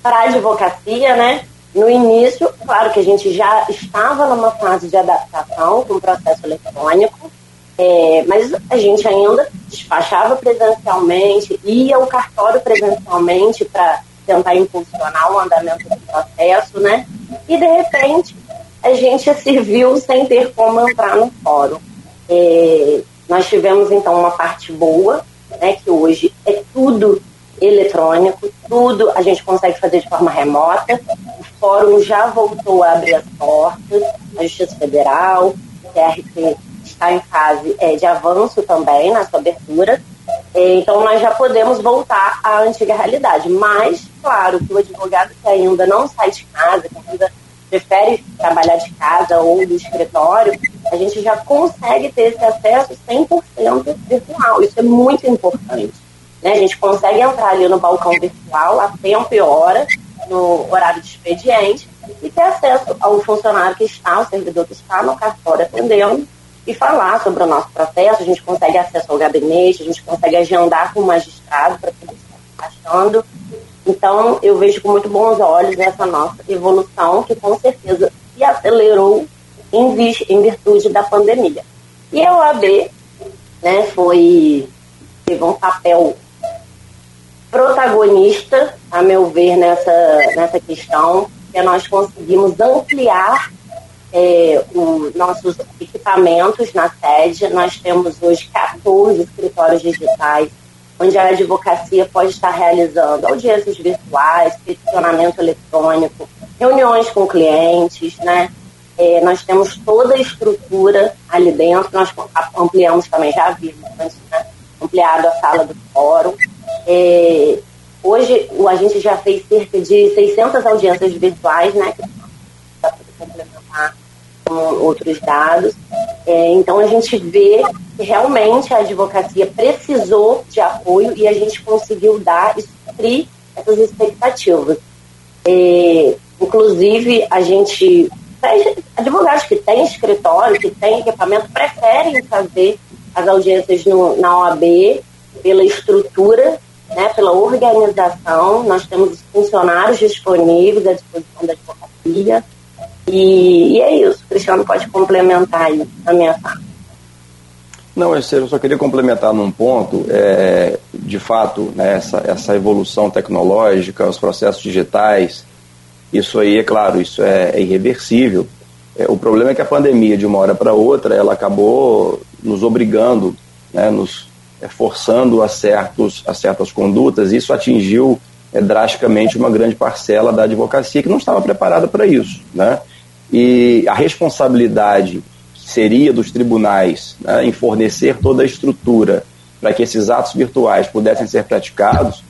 para a advocacia, né? No início, claro que a gente já estava numa fase de adaptação com o processo eletrônico, é, mas a gente ainda despachava presencialmente, ia ao cartório presencialmente para tentar impulsionar o andamento do processo, né? E de repente a gente se viu sem ter como entrar no fórum. É, nós tivemos então uma parte boa, né, que hoje é tudo eletrônico, tudo a gente consegue fazer de forma remota. O fórum já voltou a abrir as portas, a Justiça Federal, o TRT está em fase é, de avanço também na sua abertura. É, então nós já podemos voltar à antiga realidade. Mas, claro, que o advogado que ainda não sai de casa, que ainda prefere trabalhar de casa ou do escritório, a gente já consegue ter esse acesso 100% virtual. Isso é muito importante. Né? A gente consegue entrar ali no balcão virtual a tempo e hora no horário de expediente e ter acesso ao funcionário que está, o servidor que está no cartório atendendo e falar sobre o nosso processo. A gente consegue acesso ao gabinete, a gente consegue agendar com o magistrado para poder estar achando. Então, eu vejo com muito bons olhos essa nossa evolução, que com certeza se acelerou em, em virtude da pandemia. E a OAB né, foi, teve um papel protagonista, a meu ver, nessa, nessa questão, que nós conseguimos ampliar é, os nossos equipamentos na sede. Nós temos hoje 14 escritórios digitais, onde a advocacia pode estar realizando audiências virtuais, peticionamento eletrônico, reuniões com clientes, né? É, nós temos toda a estrutura ali dentro, nós ampliamos também, já vimos antes, né? ampliado a sala do fórum. É, hoje a gente já fez cerca de 600 audiências virtuais, né? Para complementar com outros dados. É, então a gente vê que realmente a advocacia precisou de apoio e a gente conseguiu dar e suprir essas expectativas. É, inclusive, a gente advogados que têm escritório, que têm equipamento, preferem fazer as audiências no, na OAB pela estrutura, né, pela organização. Nós temos funcionários disponíveis à disposição da advocacia. E, e é isso. O Cristiano pode complementar aí a minha fala. Não, eu só queria complementar num ponto, é, de fato, né, essa, essa evolução tecnológica, os processos digitais, isso aí, é claro, isso é, é irreversível. É, o problema é que a pandemia, de uma hora para outra, ela acabou nos obrigando, né, nos é, forçando a, certos, a certas condutas, e isso atingiu é, drasticamente uma grande parcela da advocacia que não estava preparada para isso. Né? E a responsabilidade seria dos tribunais né, em fornecer toda a estrutura para que esses atos virtuais pudessem ser praticados,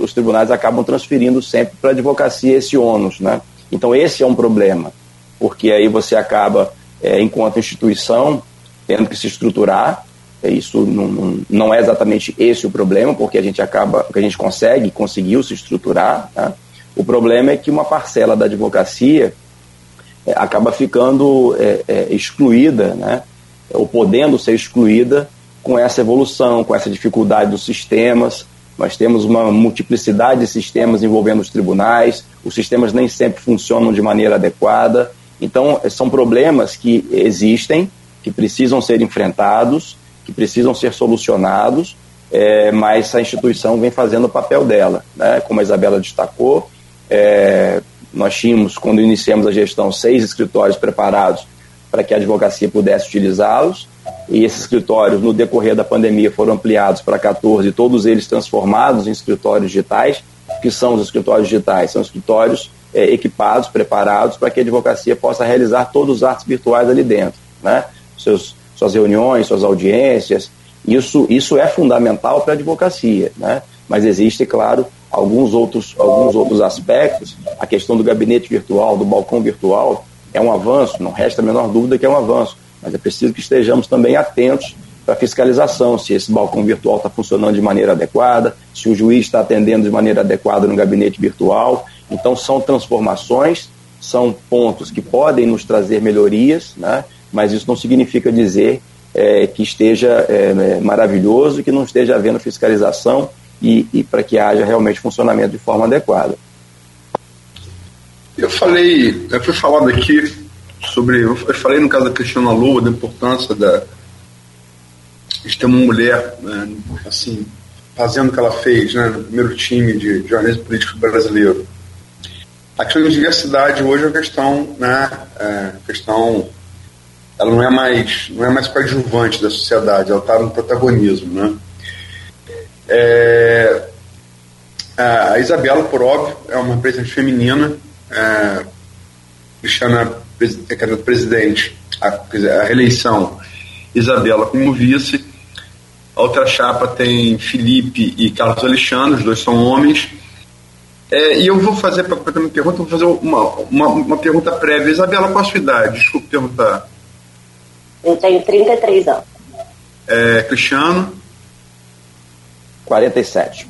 os tribunais acabam transferindo sempre para a advocacia esse ônus. Né? Então, esse é um problema, porque aí você acaba, é, enquanto instituição, tendo que se estruturar. É, isso não, não, não, é exatamente esse o problema, porque a gente acaba, a gente consegue, conseguiu se estruturar. Né? O problema é que uma parcela da advocacia acaba ficando é, é excluída, né? ou podendo ser excluída com essa evolução, com essa dificuldade dos sistemas. Nós temos uma multiplicidade de sistemas envolvendo os tribunais, os sistemas nem sempre funcionam de maneira adequada. Então, são problemas que existem, que precisam ser enfrentados, que precisam ser solucionados, é, mas a instituição vem fazendo o papel dela. Né? Como a Isabela destacou, é, nós tínhamos, quando iniciamos a gestão, seis escritórios preparados para que a advocacia pudesse utilizá-los e esses escritórios, no decorrer da pandemia, foram ampliados para 14, todos eles transformados em escritórios digitais. que são os escritórios digitais? São escritórios é, equipados, preparados para que a advocacia possa realizar todos os atos virtuais ali dentro, né? Seus, suas reuniões, suas audiências. Isso, isso é fundamental para a advocacia, né? Mas existe, claro, alguns outros, alguns outros aspectos. A questão do gabinete virtual, do balcão virtual, é um avanço, não resta a menor dúvida que é um avanço mas é preciso que estejamos também atentos para fiscalização, se esse balcão virtual está funcionando de maneira adequada, se o juiz está atendendo de maneira adequada no gabinete virtual. Então, são transformações, são pontos que podem nos trazer melhorias, né? mas isso não significa dizer é, que esteja é, maravilhoso, que não esteja havendo fiscalização e, e para que haja realmente funcionamento de forma adequada. Eu falei, eu fui falado aqui sobre. Eu falei no caso da Cristina Lua da importância da, de ter uma mulher, né, assim, fazendo o que ela fez né, no primeiro time de jornalismo político brasileiro. A questão da diversidade hoje é uma questão, né, é, questão, ela não é mais, não é mais coadjuvante da sociedade, ela está no protagonismo, né. É, a Isabela, por óbvio, é uma representante feminina. É, Cristiana é candidato presidente, a, a reeleição, Isabela como vice. A outra chapa tem Felipe e Carlos Alexandre, os dois são homens. É, e eu vou fazer, para a minha pergunta, vou fazer uma, uma, uma, pergunta prévia. Isabela, qual a sua idade? Desculpe perguntar. Eu tenho 33 anos. É, Cristiano? 47.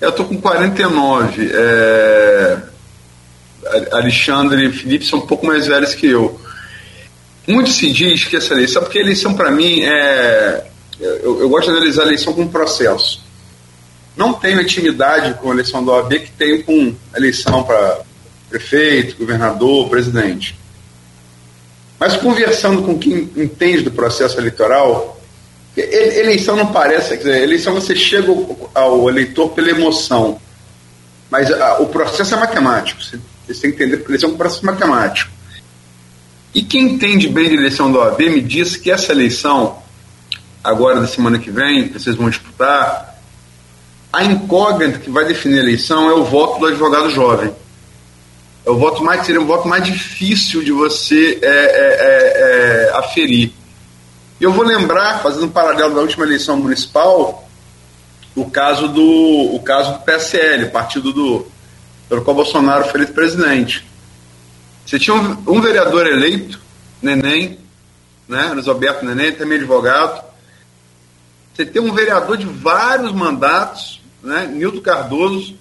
Eu estou com 49. É... Alexandre e Felipe são um pouco mais velhos que eu. Muito se diz que essa eleição, porque a eleição para mim é. Eu, eu, gosto de analisar a eleição como processo. Não tenho intimidade com a eleição da OAB que tenho com a eleição para prefeito, governador, presidente. Mas conversando com quem entende do processo eleitoral, eleição não parece, quer dizer, eleição você chega ao eleitor pela emoção, mas a, o processo é matemático. Você, você tem que entender que eleição é um processo matemático. E quem entende bem de eleição da OAB me diz que essa eleição, agora da semana que vem, que vocês vão disputar, a incógnita que vai definir a eleição é o voto do advogado jovem. É o voto mais, seria o voto mais difícil de você é, é, é, é aferir. Eu vou lembrar, fazendo um paralelo da última eleição municipal, o caso do, o caso do PSL, partido do, pelo qual Bolsonaro foi eleito presidente. Você tinha um, um vereador eleito, Neném, né, Roberto Neném, também advogado. Você tem um vereador de vários mandatos, né, Nildo Cardoso.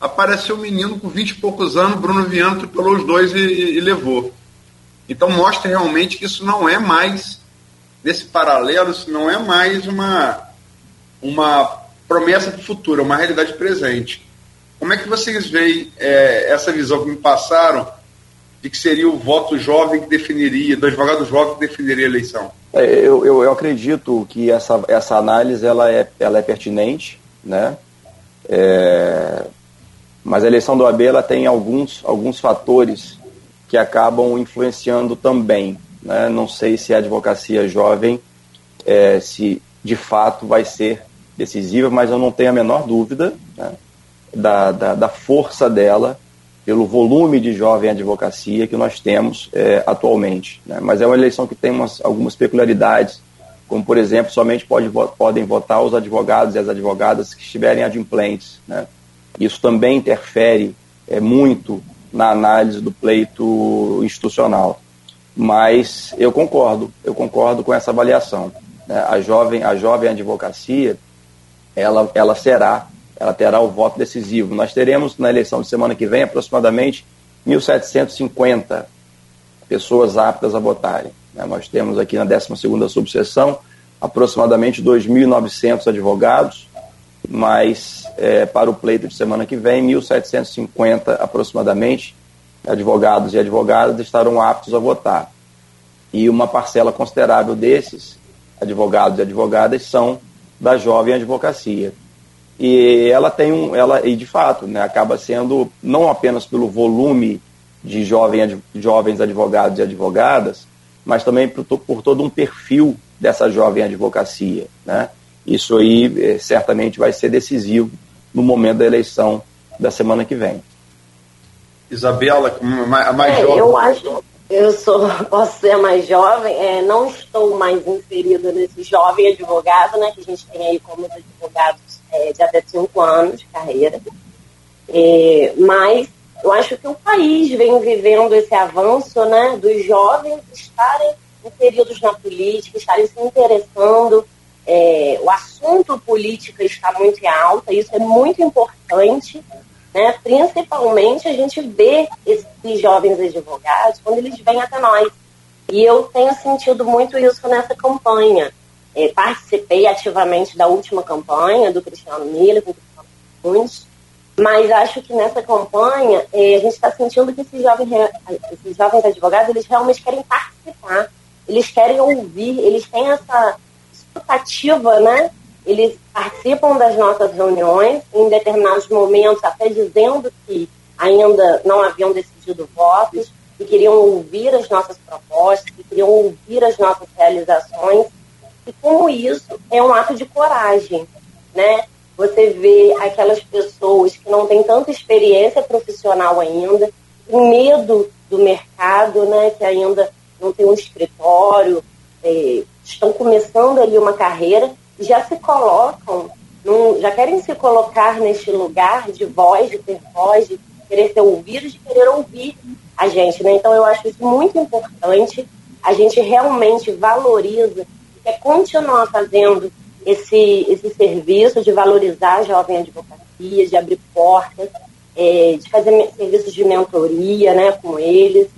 Apareceu um menino com 20 e poucos anos, Bruno Viana atropelou os dois e, e, e levou. Então mostra realmente que isso não é mais, nesse paralelo, isso não é mais uma, uma promessa do futuro, é uma realidade presente. Como é que vocês veem é, essa visão que me passaram de que seria o voto jovem que definiria, do advogado jovem que definiria a eleição? É, eu, eu, eu, acredito que essa, essa análise ela é, ela é pertinente, né? É, mas a eleição do AB ela tem alguns, alguns fatores que acabam influenciando também. Né? Não sei se a advocacia jovem, é, se de fato vai ser decisiva, mas eu não tenho a menor dúvida né? da, da, da força dela pelo volume de jovem advocacia que nós temos é, atualmente. Né? Mas é uma eleição que tem umas, algumas peculiaridades, como, por exemplo, somente pode, podem votar os advogados e as advogadas que estiverem adimplentes. Né? Isso também interfere é, muito na análise do pleito institucional. Mas eu concordo, eu concordo com essa avaliação. Né? A, jovem, a jovem advocacia, ela, ela será ela terá o voto decisivo. Nós teremos na eleição de semana que vem aproximadamente 1.750 pessoas aptas a votarem. Né? Nós temos aqui na 12ª subseção aproximadamente 2.900 advogados, mas é, para o pleito de semana que vem, 1.750 aproximadamente advogados e advogadas estarão aptos a votar. E uma parcela considerável desses advogados e advogadas são da jovem advocacia e ela tem um, ela e de fato, né, acaba sendo não apenas pelo volume de jovem, jovens advogados e advogadas, mas também por, por todo um perfil dessa jovem advocacia, né? Isso aí é, certamente vai ser decisivo no momento da eleição da semana que vem. Isabela, a mais é, jovem. Eu acho, eu sou, posso ser mais jovem, é, não estou mais inserida nesse jovem advogado, né, que a gente tem aí como advogados é, de até cinco anos de carreira. É, mas eu acho que o país vem vivendo esse avanço né, dos jovens estarem inseridos na política, estarem se interessando. É, o assunto política está muito em alta, isso é muito importante. Né? Principalmente a gente vê esses jovens advogados quando eles vêm até nós. E eu tenho sentido muito isso nessa campanha. É, participei ativamente da última campanha do Cristiano Miller, com o Cristiano Nunes, mas acho que nessa campanha é, a gente está sentindo que esses jovens, esses jovens advogados eles realmente querem participar, eles querem ouvir, eles têm essa expectativa, né? Eles participam das nossas reuniões, em determinados momentos até dizendo que ainda não haviam decidido votos, e queriam ouvir as nossas propostas, que queriam ouvir as nossas realizações e como isso é um ato de coragem, né? Você vê aquelas pessoas que não têm tanta experiência profissional ainda, com medo do mercado, né? Que ainda não tem um escritório, é, estão começando ali uma carreira já se colocam, num, já querem se colocar neste lugar de voz, de ter voz, de querer ser ouvido, de querer ouvir a gente, né? Então eu acho isso muito importante. A gente realmente valoriza é continuar fazendo esse, esse serviço de valorizar a jovem advocacia. de abrir portas, é, de fazer serviços de mentoria né, com eles.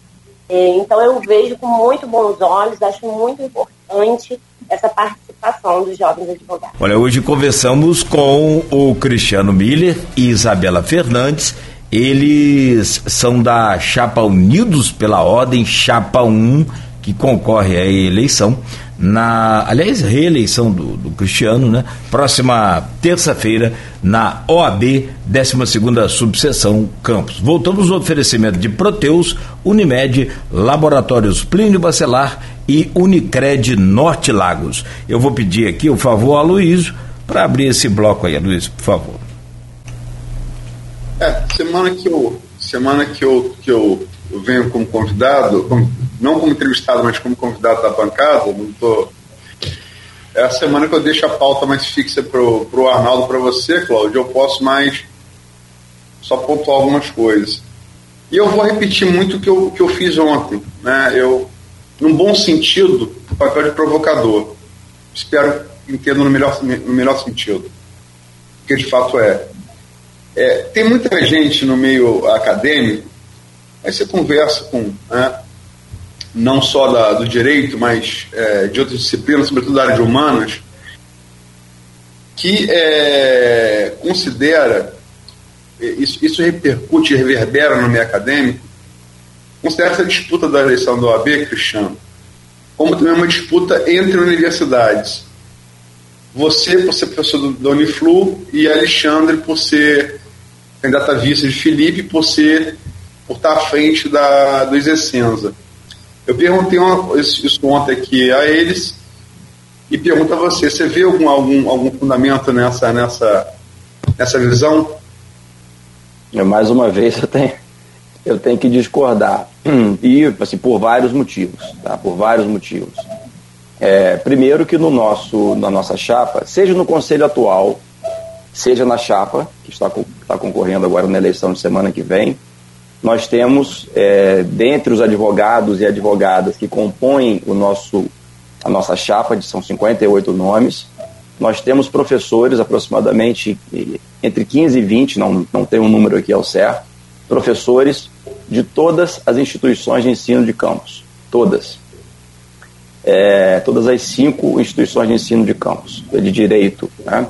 É, então eu vejo com muito bons olhos, acho muito importante essa participação dos jovens advogados. Olha, hoje conversamos com o Cristiano Miller e Isabela Fernandes. Eles são da Chapa Unidos pela Ordem, Chapa 1, que concorre à eleição na, aliás, reeleição do, do Cristiano, né? Próxima terça-feira, na OAB, 12 subseção Campos. Voltamos ao oferecimento de Proteus, Unimed, Laboratórios Plínio Bacelar e Unicred Norte Lagos. Eu vou pedir aqui o favor a Luiz para abrir esse bloco aí, Luiz, por favor. É, semana que eu, semana que eu, que eu venho como convidado, como não como entrevistado, mas como convidado da bancada, não tô... é a semana que eu deixo a pauta mais fixa para o Arnaldo, para você, Cláudio, eu posso mais só pontuar algumas coisas. E eu vou repetir muito o que eu, que eu fiz ontem, né? Eu, num bom sentido, o papel de provocador. Espero que entenda no melhor, no melhor sentido. Que de fato é. é. Tem muita gente no meio acadêmico, aí você conversa com né, não só da, do direito, mas é, de outras disciplinas, sobretudo da área de humanas, que é, considera, isso, isso repercute, reverbera no meio acadêmico, considera essa disputa da eleição do OAB, Cristiano, como também uma disputa entre universidades. Você, por ser professor do, Uniflu, e Alexandre, por ser candidato a vice de Felipe, por ser por estar à frente da, do Isecenza. Eu perguntei uma, isso, isso ontem aqui a eles e pergunto a você, você vê algum, algum, algum fundamento nessa, nessa, nessa visão? É, mais uma vez eu tenho, eu tenho que discordar. E assim, por vários motivos. Tá? Por vários motivos. É, primeiro que no nosso, na nossa chapa, seja no conselho atual, seja na chapa, que está, está concorrendo agora na eleição de semana que vem, nós temos, é, dentre os advogados e advogadas que compõem o nosso, a nossa chapa, de são 58 nomes, nós temos professores, aproximadamente entre 15 e 20, não, não tem um número aqui ao certo, professores de todas as instituições de ensino de campus. Todas. É, todas as cinco instituições de ensino de campus, de direito. Né?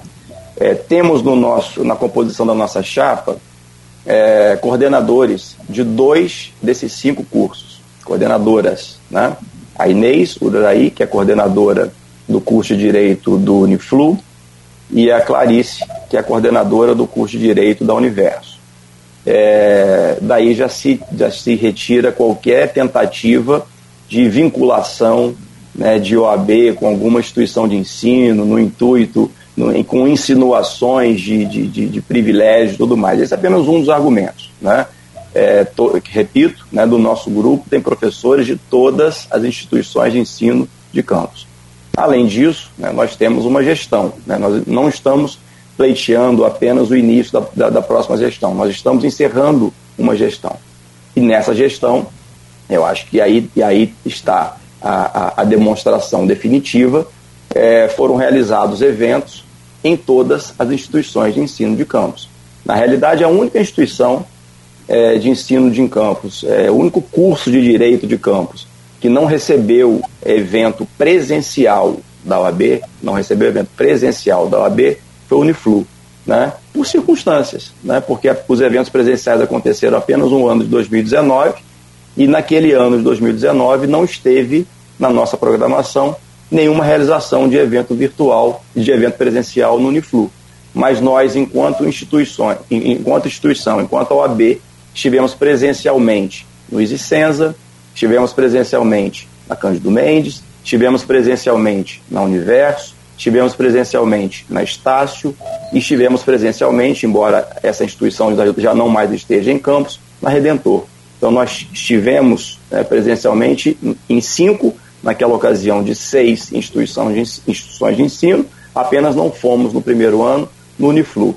É, temos no nosso, na composição da nossa chapa é, coordenadores de dois desses cinco cursos, coordenadoras, né? A Inês Uraí, que é coordenadora do curso de Direito do Uniflu, e a Clarice, que é coordenadora do curso de Direito da Universo. É, daí já se, já se retira qualquer tentativa de vinculação né, de OAB com alguma instituição de ensino, no intuito com insinuações de, de, de, de privilégio e tudo mais. Esse é apenas um dos argumentos. Né? É, to, repito, né, do nosso grupo tem professores de todas as instituições de ensino de campus. Além disso, né, nós temos uma gestão. Né, nós não estamos pleiteando apenas o início da, da, da, próxima gestão, nós estamos encerrando uma gestão. E nessa gestão, eu acho que aí, e aí está a, a, a demonstração definitiva, é, foram realizados eventos em todas as instituições de ensino de campus. Na realidade, a única instituição é, de ensino de campus, é, o único curso de direito de campus que não recebeu evento presencial da OAB, não recebeu evento presencial da OAB, foi o Uniflu, né? por circunstâncias, né? porque os eventos presenciais aconteceram apenas no ano de 2019 e naquele ano de 2019 não esteve na nossa programação nenhuma realização de evento virtual, de evento presencial no Uniflu. Mas nós, enquanto instituições, enquanto instituição, enquanto OAB, estivemos presencialmente no Isicenza, estivemos presencialmente na Cândido Mendes, estivemos presencialmente na Universo, estivemos presencialmente na Estácio e estivemos presencialmente, embora essa instituição já não mais esteja em campus, na Redentor. Então nós estivemos né, presencialmente em cinco naquela ocasião de seis instituições de, instituições de ensino, apenas não fomos no primeiro ano no Uniflu.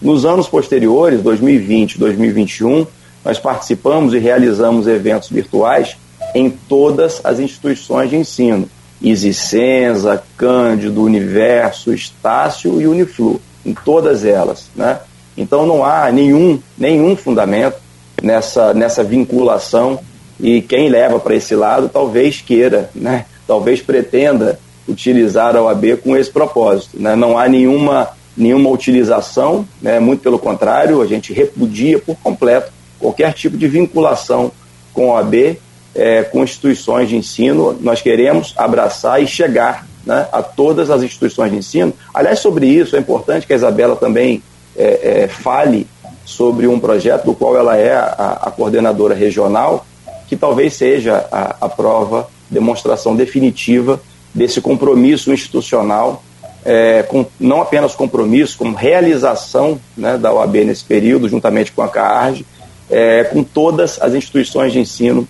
Nos anos posteriores, 2020 e 2021, nós participamos e realizamos eventos virtuais em todas as instituições de ensino. Isicenza, Cândido, Universo, Estácio e Uniflu, em todas elas. Né? Então não há nenhum, nenhum fundamento nessa, nessa vinculação e quem leva para esse lado talvez queira, né? talvez pretenda utilizar a OAB com esse propósito. Né? Não há nenhuma, nenhuma utilização, né? muito pelo contrário, a gente repudia por completo qualquer tipo de vinculação com a OAB, é, com instituições de ensino. Nós queremos abraçar e chegar né, a todas as instituições de ensino. Aliás, sobre isso, é importante que a Isabela também é, é, fale sobre um projeto do qual ela é a, a coordenadora regional, que talvez seja a, a, prova, demonstração definitiva desse compromisso institucional, é, com, não apenas compromisso, como realização né, da OAB nesse período, juntamente com a CAARG, é, com todas as instituições de ensino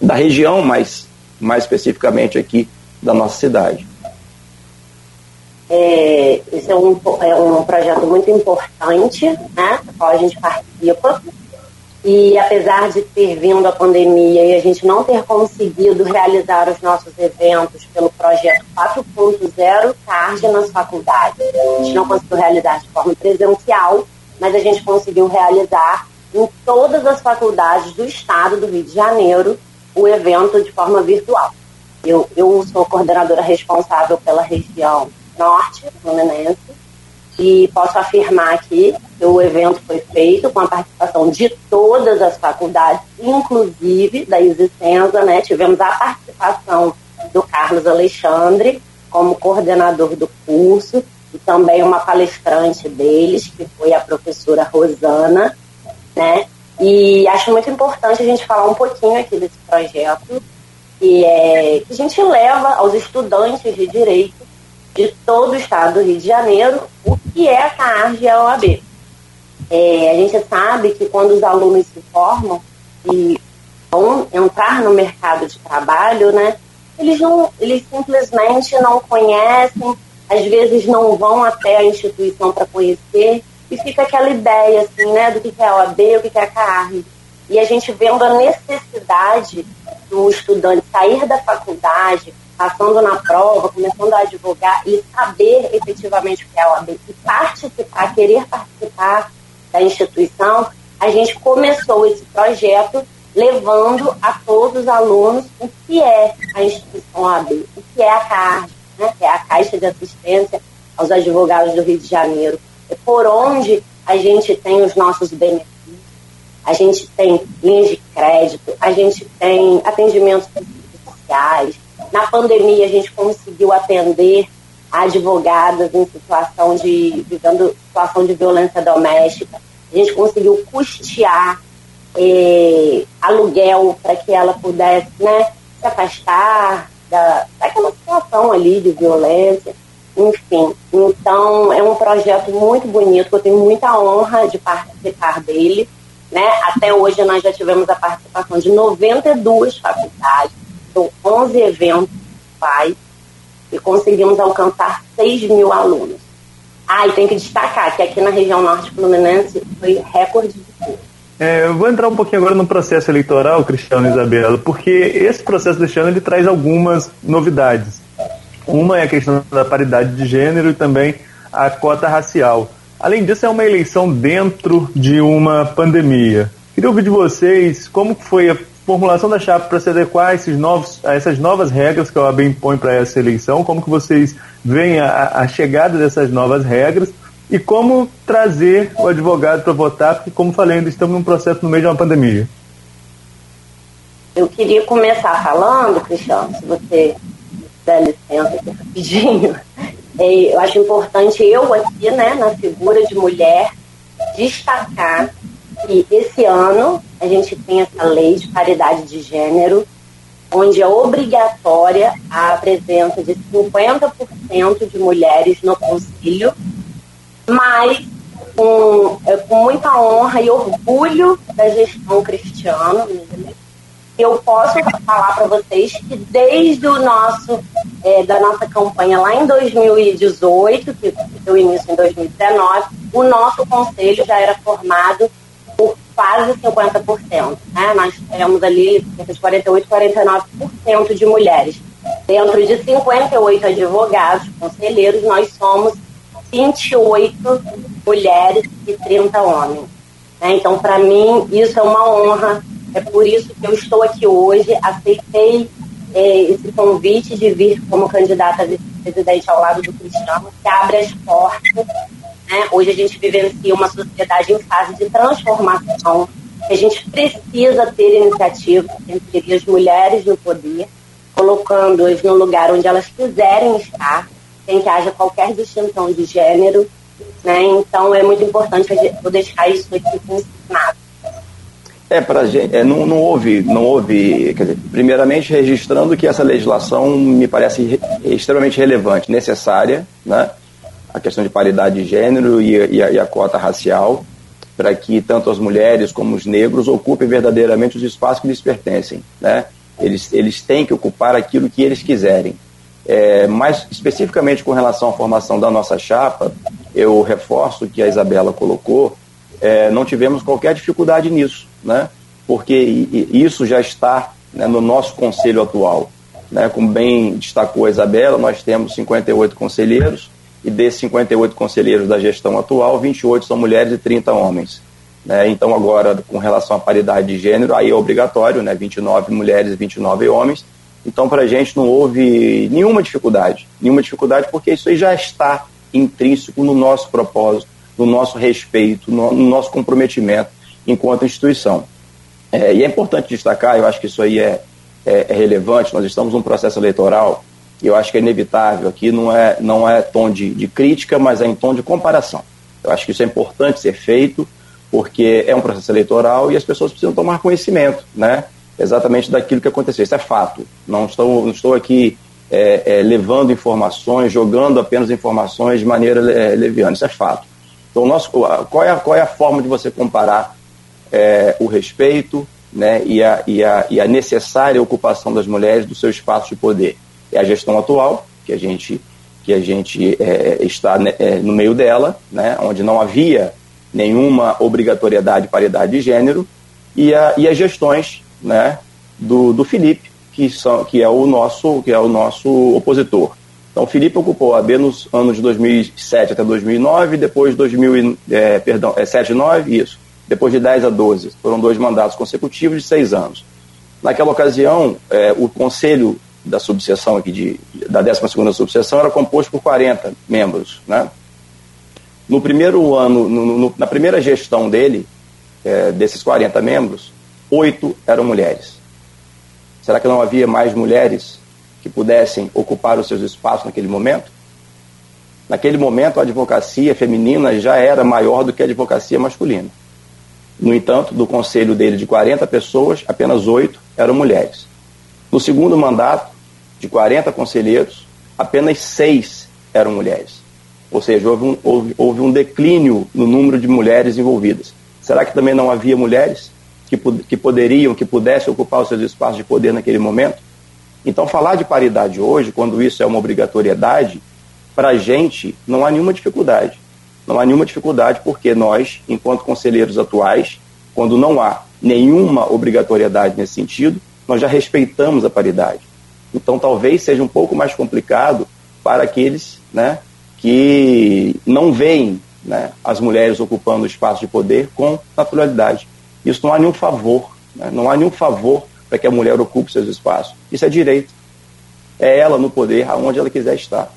da região, mas mais especificamente aqui da nossa cidade. É, esse é um, é um projeto muito importante, né, do qual a gente participa. E apesar de ter vindo a pandemia e a gente não ter conseguido realizar os nossos eventos pelo projeto 4.0 CARD nas faculdades, a gente não conseguiu realizar de forma presencial, mas a gente conseguiu realizar em todas as faculdades do estado do Rio de Janeiro o evento de forma virtual. Eu, eu sou coordenadora responsável pela região norte fluminense e posso afirmar aqui que o evento foi feito com a participação de todas as faculdades, inclusive da Isicenza, né? Tivemos a participação do Carlos Alexandre como coordenador do curso e também uma palestrante deles, que foi a professora Rosana, né? E acho muito importante a gente falar um pouquinho aqui desse projeto, que é que a gente leva aos estudantes de direito de todo o estado do Rio de Janeiro o que é a CARG e a OAB. É, a gente sabe que quando os alunos se formam e vão entrar no mercado de trabalho, né, eles, não, eles simplesmente não conhecem, às vezes não vão até a instituição para conhecer, e fica aquela ideia assim, né, do que é a OAB, o que é a CARG. E a gente vendo a necessidade do estudante sair da faculdade, passando na prova, começando a advogar e saber efetivamente o que é a OAB e participar, querer participar da instituição, a gente começou esse projeto levando a todos os alunos o que é a instituição OAB, o que é a CARD, né, que é a Caixa de Assistência aos Advogados do Rio de Janeiro, por onde a gente tem os nossos benefícios, a gente tem linhas de crédito, a gente tem atendimentos sociais, na pandemia, a gente conseguiu atender advogadas em situação de vivendo situação de violência doméstica. A gente conseguiu custear eh, aluguel para que ela pudesse né, se afastar da, daquela situação ali de violência. Enfim, então é um projeto muito bonito, eu tenho muita honra de participar dele. Né? Até hoje nós já tivemos a participação de 92 faculdades são 11 eventos pais e conseguimos alcançar 6 mil alunos. Ah, e tem que destacar que aqui na região norte fluminense foi recorde de curso. É, eu vou entrar um pouquinho agora no processo eleitoral, Cristiano e Isabela, porque esse processo deste ano ele traz algumas novidades. Uma é a questão da paridade de gênero e também a cota racial. Além disso, é uma eleição dentro de uma pandemia. Queria ouvir de vocês como foi a formulação da chapa para se adequar a, esses novos, a essas novas regras que a OAB impõe para essa eleição, como que vocês veem a, a chegada dessas novas regras e como trazer o advogado para votar, porque, como falei, ainda estamos num processo no meio de uma pandemia. Eu queria começar falando, Cristiano, se você der licença aqui rapidinho. Eu acho importante eu aqui, né, na figura de mulher, destacar que esse ano a gente tem essa lei de paridade de gênero, onde é obrigatória a presença de 50% de mulheres no conselho, mas com, é, com muita honra e orgulho da gestão cristiana, eu posso falar para vocês que desde o nosso é, da nossa campanha lá em 2018, que deu início em 2019, o nosso conselho já era formado por quase 50%. Né? Nós temos ali cerca de 48, 49% de mulheres. Dentro de 58 advogados, conselheiros, nós somos 28 mulheres e 30 homens. Né? Então, para mim, isso é uma honra. É por isso que eu estou aqui hoje. Aceitei é, esse convite de vir como candidata a vice-presidente ao lado do Cristiano, que abre as portas. Né? Hoje a gente vivencia uma sociedade em fase de transformação. A gente precisa ter iniciativa entre as mulheres no poder, colocando-as no lugar onde elas quiserem estar, sem que haja qualquer distinção de gênero. Né? Então é muito importante eu deixar isso aqui ensinado. É, para gente, é, não, não houve, não houve, quer dizer, primeiramente registrando que essa legislação me parece re, extremamente relevante, necessária, né? A questão de paridade de gênero e, e, a, e a cota racial, para que tanto as mulheres como os negros ocupem verdadeiramente os espaços que lhes pertencem, né? Eles, eles têm que ocupar aquilo que eles quiserem. É, mas especificamente com relação à formação da nossa chapa, eu reforço que a Isabela colocou, é, não tivemos qualquer dificuldade nisso, né? porque isso já está né, no nosso conselho atual. Né? Como bem destacou a Isabela, nós temos 58 conselheiros, e desses 58 conselheiros da gestão atual, 28 são mulheres e 30 homens. Né? Então, agora, com relação à paridade de gênero, aí é obrigatório, né? 29 mulheres e 29 homens. Então, para a gente não houve nenhuma dificuldade, nenhuma dificuldade, porque isso aí já está intrínseco no nosso propósito, no nosso respeito, no, no nosso comprometimento enquanto instituição. É, e é importante destacar, eu acho que isso aí é, é, é, relevante, nós estamos num processo eleitoral e eu acho que é inevitável aqui, não é, não é tom de, de crítica, mas é em tom de comparação. Eu acho que isso é importante ser feito, porque é um processo eleitoral e as pessoas precisam tomar conhecimento, né? Exatamente daquilo que aconteceu. Isso é fato. Não estou, não estou aqui é, é, levando informações, jogando apenas informações de maneira é, leviana. Isso é fato. Então, nosso, qual, é a, qual é a forma de você comparar é, o respeito né, e, a, e, a, e a necessária ocupação das mulheres do seu espaço de poder? É a gestão atual, que a gente, que a gente é, está né, é, no meio dela, né, onde não havia nenhuma obrigatoriedade de paridade de gênero, e, a, e as gestões né, do, do Felipe, que, são, que, é o nosso, que é o nosso opositor. Então, o Felipe ocupou a B nos anos de 2007 até 2009, depois de 2000, é, perdão, é 7 e 9, isso. Depois de 10 a 12. Foram dois mandatos consecutivos de seis anos. Naquela ocasião, é, o conselho da subseção aqui, de, da 12ª subseção, era composto por 40 membros. Né? No primeiro ano, no, no, na primeira gestão dele, é, desses 40 membros, oito eram mulheres. Será que não havia mais mulheres que pudessem ocupar os seus espaços naquele momento? Naquele momento, a advocacia feminina já era maior do que a advocacia masculina. No entanto, do conselho dele de 40 pessoas, apenas oito eram mulheres. No segundo mandato, de 40 conselheiros, apenas seis eram mulheres. Ou seja, houve um, houve, houve um declínio no número de mulheres envolvidas. Será que também não havia mulheres que, que poderiam, que pudessem ocupar os seus espaços de poder naquele momento? Então, falar de paridade hoje, quando isso é uma obrigatoriedade, para a gente não há nenhuma dificuldade. Não há nenhuma dificuldade porque nós, enquanto conselheiros atuais, quando não há nenhuma obrigatoriedade nesse sentido, nós já respeitamos a paridade. Então, talvez seja um pouco mais complicado para aqueles né, que não veem né, as mulheres ocupando o espaço de poder com naturalidade. Isso não há nenhum favor, né, não há nenhum favor para que a mulher ocupe seus espaços. Isso é direito. É ela no poder, aonde ela quiser estar.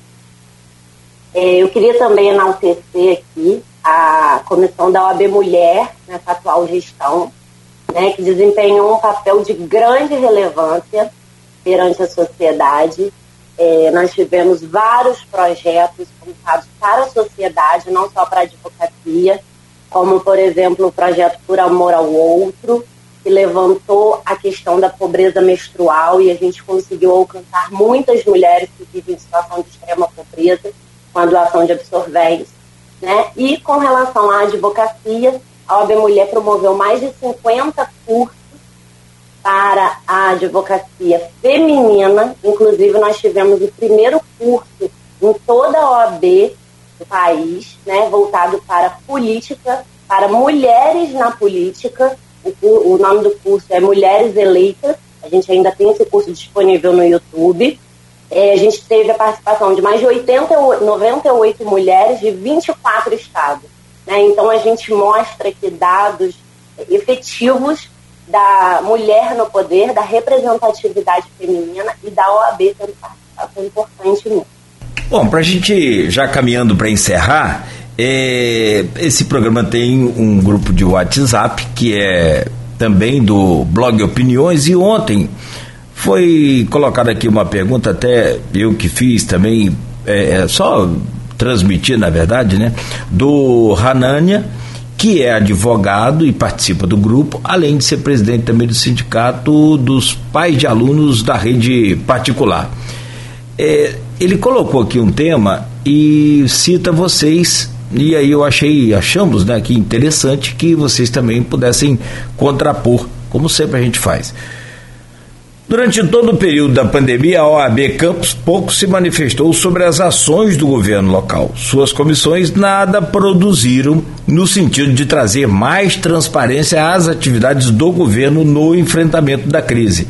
É, eu queria também enaltecer aqui a comissão da OAB Mulher, nessa atual gestão, né, que desempenhou um papel de grande relevância perante a sociedade. É, nós tivemos vários projetos voltados para a sociedade, não só para a advocacia, como, por exemplo, o projeto Por Amor ao Outro, que levantou a questão da pobreza menstrual e a gente conseguiu alcançar muitas mulheres que vivem em situação de extrema pobreza com a doação de absorventes. Né? E com relação à advocacia, a OAB Mulher promoveu mais de 50 cursos para a advocacia feminina. Inclusive, nós tivemos o primeiro curso em toda a OAB do país, né, voltado para política, para mulheres na política, o, o nome do curso é Mulheres Eleitas. A gente ainda tem esse curso disponível no YouTube. É, a gente teve a participação de mais de 80, 98 mulheres de 24 estados. Né? Então, a gente mostra aqui dados efetivos da mulher no poder, da representatividade feminina e da OAB tendo participação importante nisso. Bom, para a gente já caminhando para encerrar, é, esse programa tem um grupo de WhatsApp que é também do blog Opiniões e ontem foi colocada aqui uma pergunta, até eu que fiz também, é, é só transmitir na verdade, né? Do Hanania, que é advogado e participa do grupo, além de ser presidente também do sindicato dos pais de alunos da rede particular. É, ele colocou aqui um tema e cita vocês e aí eu achei, achamos, né, que interessante que vocês também pudessem contrapor, como sempre a gente faz. Durante todo o período da pandemia, a OAB Campos pouco se manifestou sobre as ações do governo local. Suas comissões nada produziram no sentido de trazer mais transparência às atividades do governo no enfrentamento da crise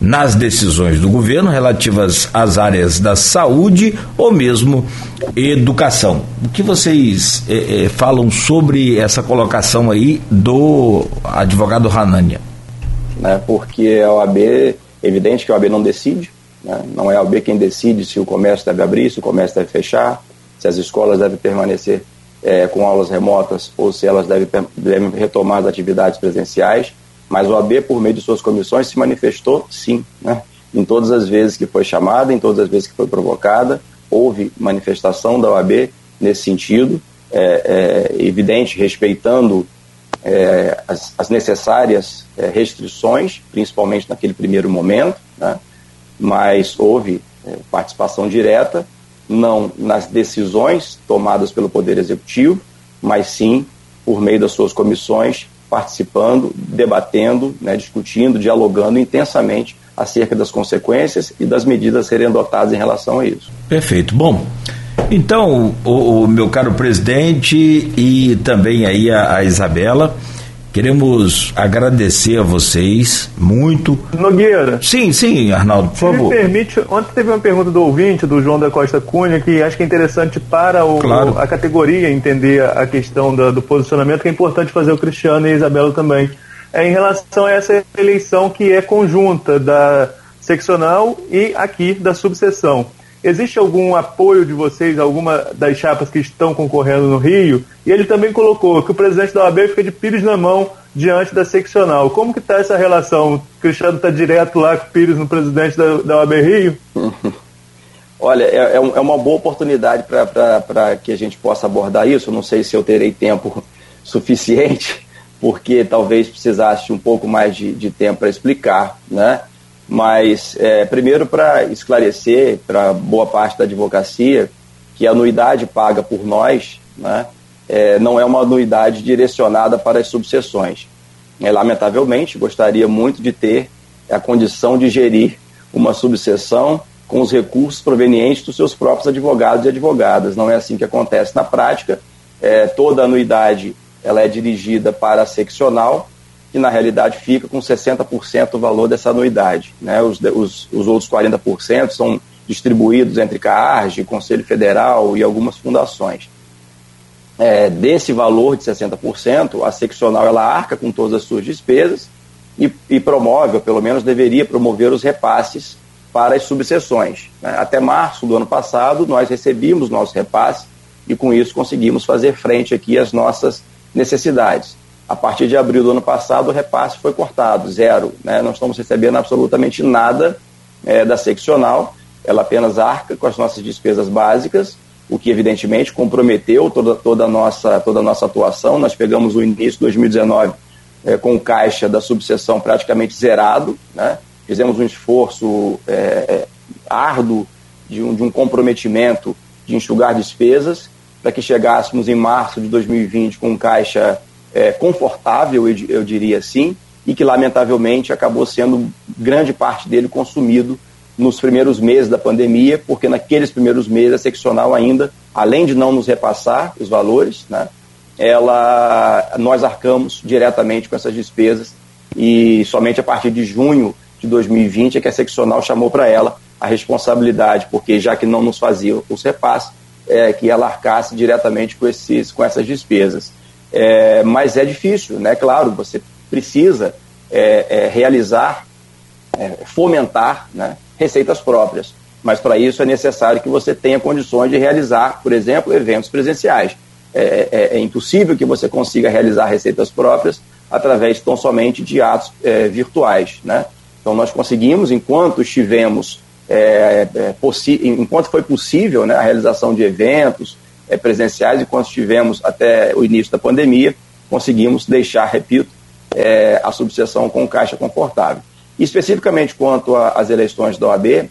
nas decisões do governo relativas às áreas da saúde ou mesmo educação. O que vocês é, é, falam sobre essa colocação aí do advogado Hanania? Né, porque a OAB, é evidente que a OAB não decide, né, não é a OAB quem decide se o comércio deve abrir, se o comércio deve fechar, se as escolas devem permanecer é, com aulas remotas ou se elas devem, devem retomar as atividades presenciais. Mas o AB, por meio de suas comissões, se manifestou sim, né? em todas as vezes que foi chamada, em todas as vezes que foi provocada, houve manifestação da OAB nesse sentido, é, é, evidente, respeitando é, as, as, necessárias é, restrições, principalmente naquele primeiro momento, né? mas houve é, participação direta, não nas decisões tomadas pelo Poder Executivo, mas sim por meio das suas comissões participando, debatendo, né, discutindo, dialogando intensamente acerca das consequências e das medidas serem adotadas em relação a isso. Perfeito. Bom, então, o, o meu caro presidente e também aí a, a Isabela, Queremos agradecer a vocês muito. Nogueira. Sim, sim, Arnaldo, por favor. Me permite, ontem teve uma pergunta do ouvinte, do João da Costa Cunha, que acho que é interessante para o, claro. a categoria entender a questão do posicionamento, que é importante fazer o Cristiano e a Isabela também. É em relação a essa eleição que é conjunta da seccional e aqui da subseção. Existe algum apoio de vocês, alguma das chapas que estão concorrendo no Rio? E ele também colocou que o presidente da OAB fica de Pires na mão diante da seccional. Como que está essa relação? O Cristiano está direto lá com o Pires no presidente da, da OAB Rio? Olha, é, é, é, uma boa oportunidade para que a gente possa abordar isso. não sei se eu terei tempo suficiente, porque talvez precisasse um pouco mais de, de tempo para explicar, né? Mas, é, primeiro, para esclarecer para boa parte da advocacia que a anuidade paga por nós né, é, não é uma anuidade direcionada para as subseções. É, lamentavelmente, gostaria muito de ter a condição de gerir uma subseção com os recursos provenientes dos seus próprios advogados e advogadas. Não é assim que acontece na prática. É, toda anuidade ela é dirigida para a seccional que na realidade fica com 60% do valor dessa anuidade. Né? Os, os, os outros 40% são distribuídos entre CARG, Conselho Federal e algumas fundações. É, desse valor de 60%, a seccional ela arca com todas as suas despesas e, e promove, ou pelo menos deveria promover os repasses para as subseções. Né? Até março do ano passado, nós recebíamos nosso repasse e com isso conseguimos fazer frente aqui às nossas necessidades. A partir de abril do ano passado, o repasse foi cortado, zero. Né? Não estamos recebendo absolutamente nada é, da seccional, ela apenas arca com as nossas despesas básicas, o que evidentemente comprometeu toda, toda, a, nossa, toda a nossa atuação. Nós pegamos o início de 2019 é, com o caixa da subseção praticamente zerado, né? fizemos um esforço é, árduo de um, de um comprometimento de enxugar despesas para que chegássemos em março de 2020 com um caixa é, confortável, eu, eu diria assim, e que lamentavelmente acabou sendo grande parte dele consumido nos primeiros meses da pandemia, porque naqueles primeiros meses a seccional ainda, além de não nos repassar os valores, né, ela, nós arcamos diretamente com essas despesas e somente a partir de junho de 2020 é que a seccional chamou para ela a responsabilidade, porque já que não nos fazia os repasses, é, que ela arcasse diretamente com, esses, com essas despesas. É, mas é difícil, né? Claro, você precisa é, é realizar, é, fomentar né, receitas próprias. Mas para isso é necessário que você tenha condições de realizar, por exemplo, eventos presenciais. É, é, é impossível que você consiga realizar receitas próprias através tão somente de atos virtuais. Né? Então nós conseguimos, enquanto estivemos, enquanto foi possível né, a realização de eventos é, presenciais, enquanto estivemos até o início da pandemia, conseguimos deixar, repito, é, a subseção com caixa confortável. E especificamente quanto às eleições da OAB,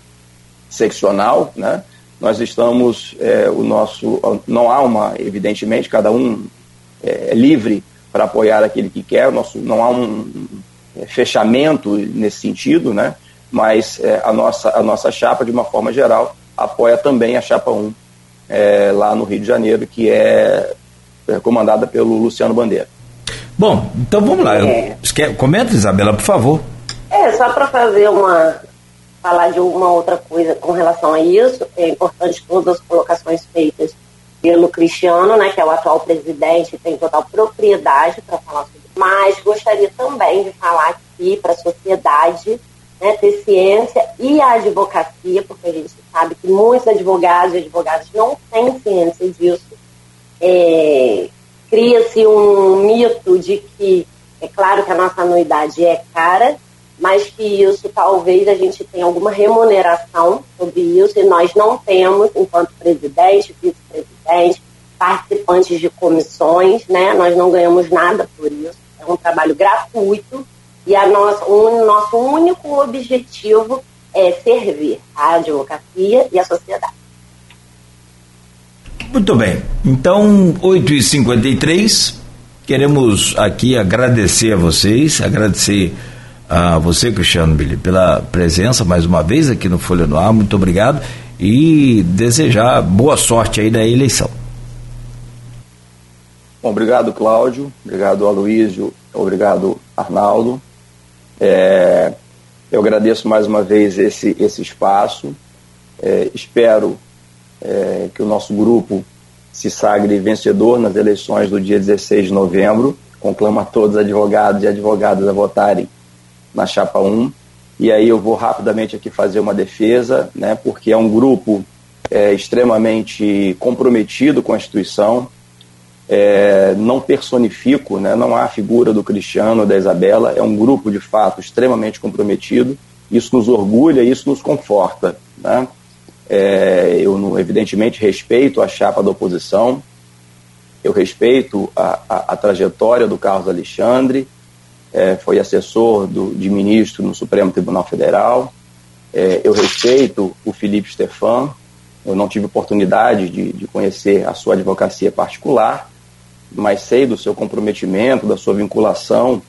seccional, né? Nós estamos, é, o nosso, não há uma, evidentemente, cada um é, é livre para apoiar aquele que quer, o nosso, não há um, um fechamento nesse sentido, né? Mas é, a, nossa, a nossa chapa, de uma forma geral, apoia também a chapa 1 é, lá no Rio de Janeiro, que é, é comandada pelo Luciano Bandeira. Bom, então vamos lá. É. Comenta, Isabela, por favor. É, só para fazer uma, falar de uma outra coisa com relação a isso. É importante todas as colocações feitas pelo Cristiano, né, que é o atual presidente, tem total propriedade para falar sobre isso. Mas gostaria também de falar aqui para a sociedade né, ter ciência e a advocacia, porque a gente sabe que muitos advogados e advogadas não têm ciência disso. É, Cria-se um mito de que, é claro que a nossa anuidade é cara, mas que isso talvez a gente tenha alguma remuneração sobre isso e nós não temos, enquanto presidente, vice-presidente, participantes de comissões, né? Nós não ganhamos nada por isso. É um trabalho gratuito e a nossa, o nosso único objetivo é servir a advocacia e a sociedade. Muito bem. Então, 8h53, queremos aqui agradecer a vocês, agradecer a você, Cristiano Billy, pela presença mais uma vez aqui no Folha no Ar. Muito obrigado e desejar boa sorte aí na eleição. Bom, obrigado, Cláudio. Obrigado, Aloysio. Obrigado, Arnaldo. É, eu agradeço mais uma vez esse, esse espaço. É, espero é, que o nosso grupo se sagre vencedor nas eleições do dia 16 de novembro. Conclama todos os advogados e advogadas a votarem na chapa 1. E aí eu vou rapidamente aqui fazer uma defesa, né, porque é um grupo é, extremamente comprometido com a instituição. É, não personifico, né, não há a figura do Cristiano, da Isabela, é um grupo de fato extremamente comprometido. Isso nos orgulha, isso nos conforta. Né? É, eu, evidentemente, respeito a chapa da oposição, eu respeito a, a, a trajetória do Carlos Alexandre, é, foi assessor do, de ministro no Supremo Tribunal Federal. É, eu respeito o Felipe Stefan, eu não tive oportunidade de, de conhecer a sua advocacia particular, mas sei do seu comprometimento, da sua vinculação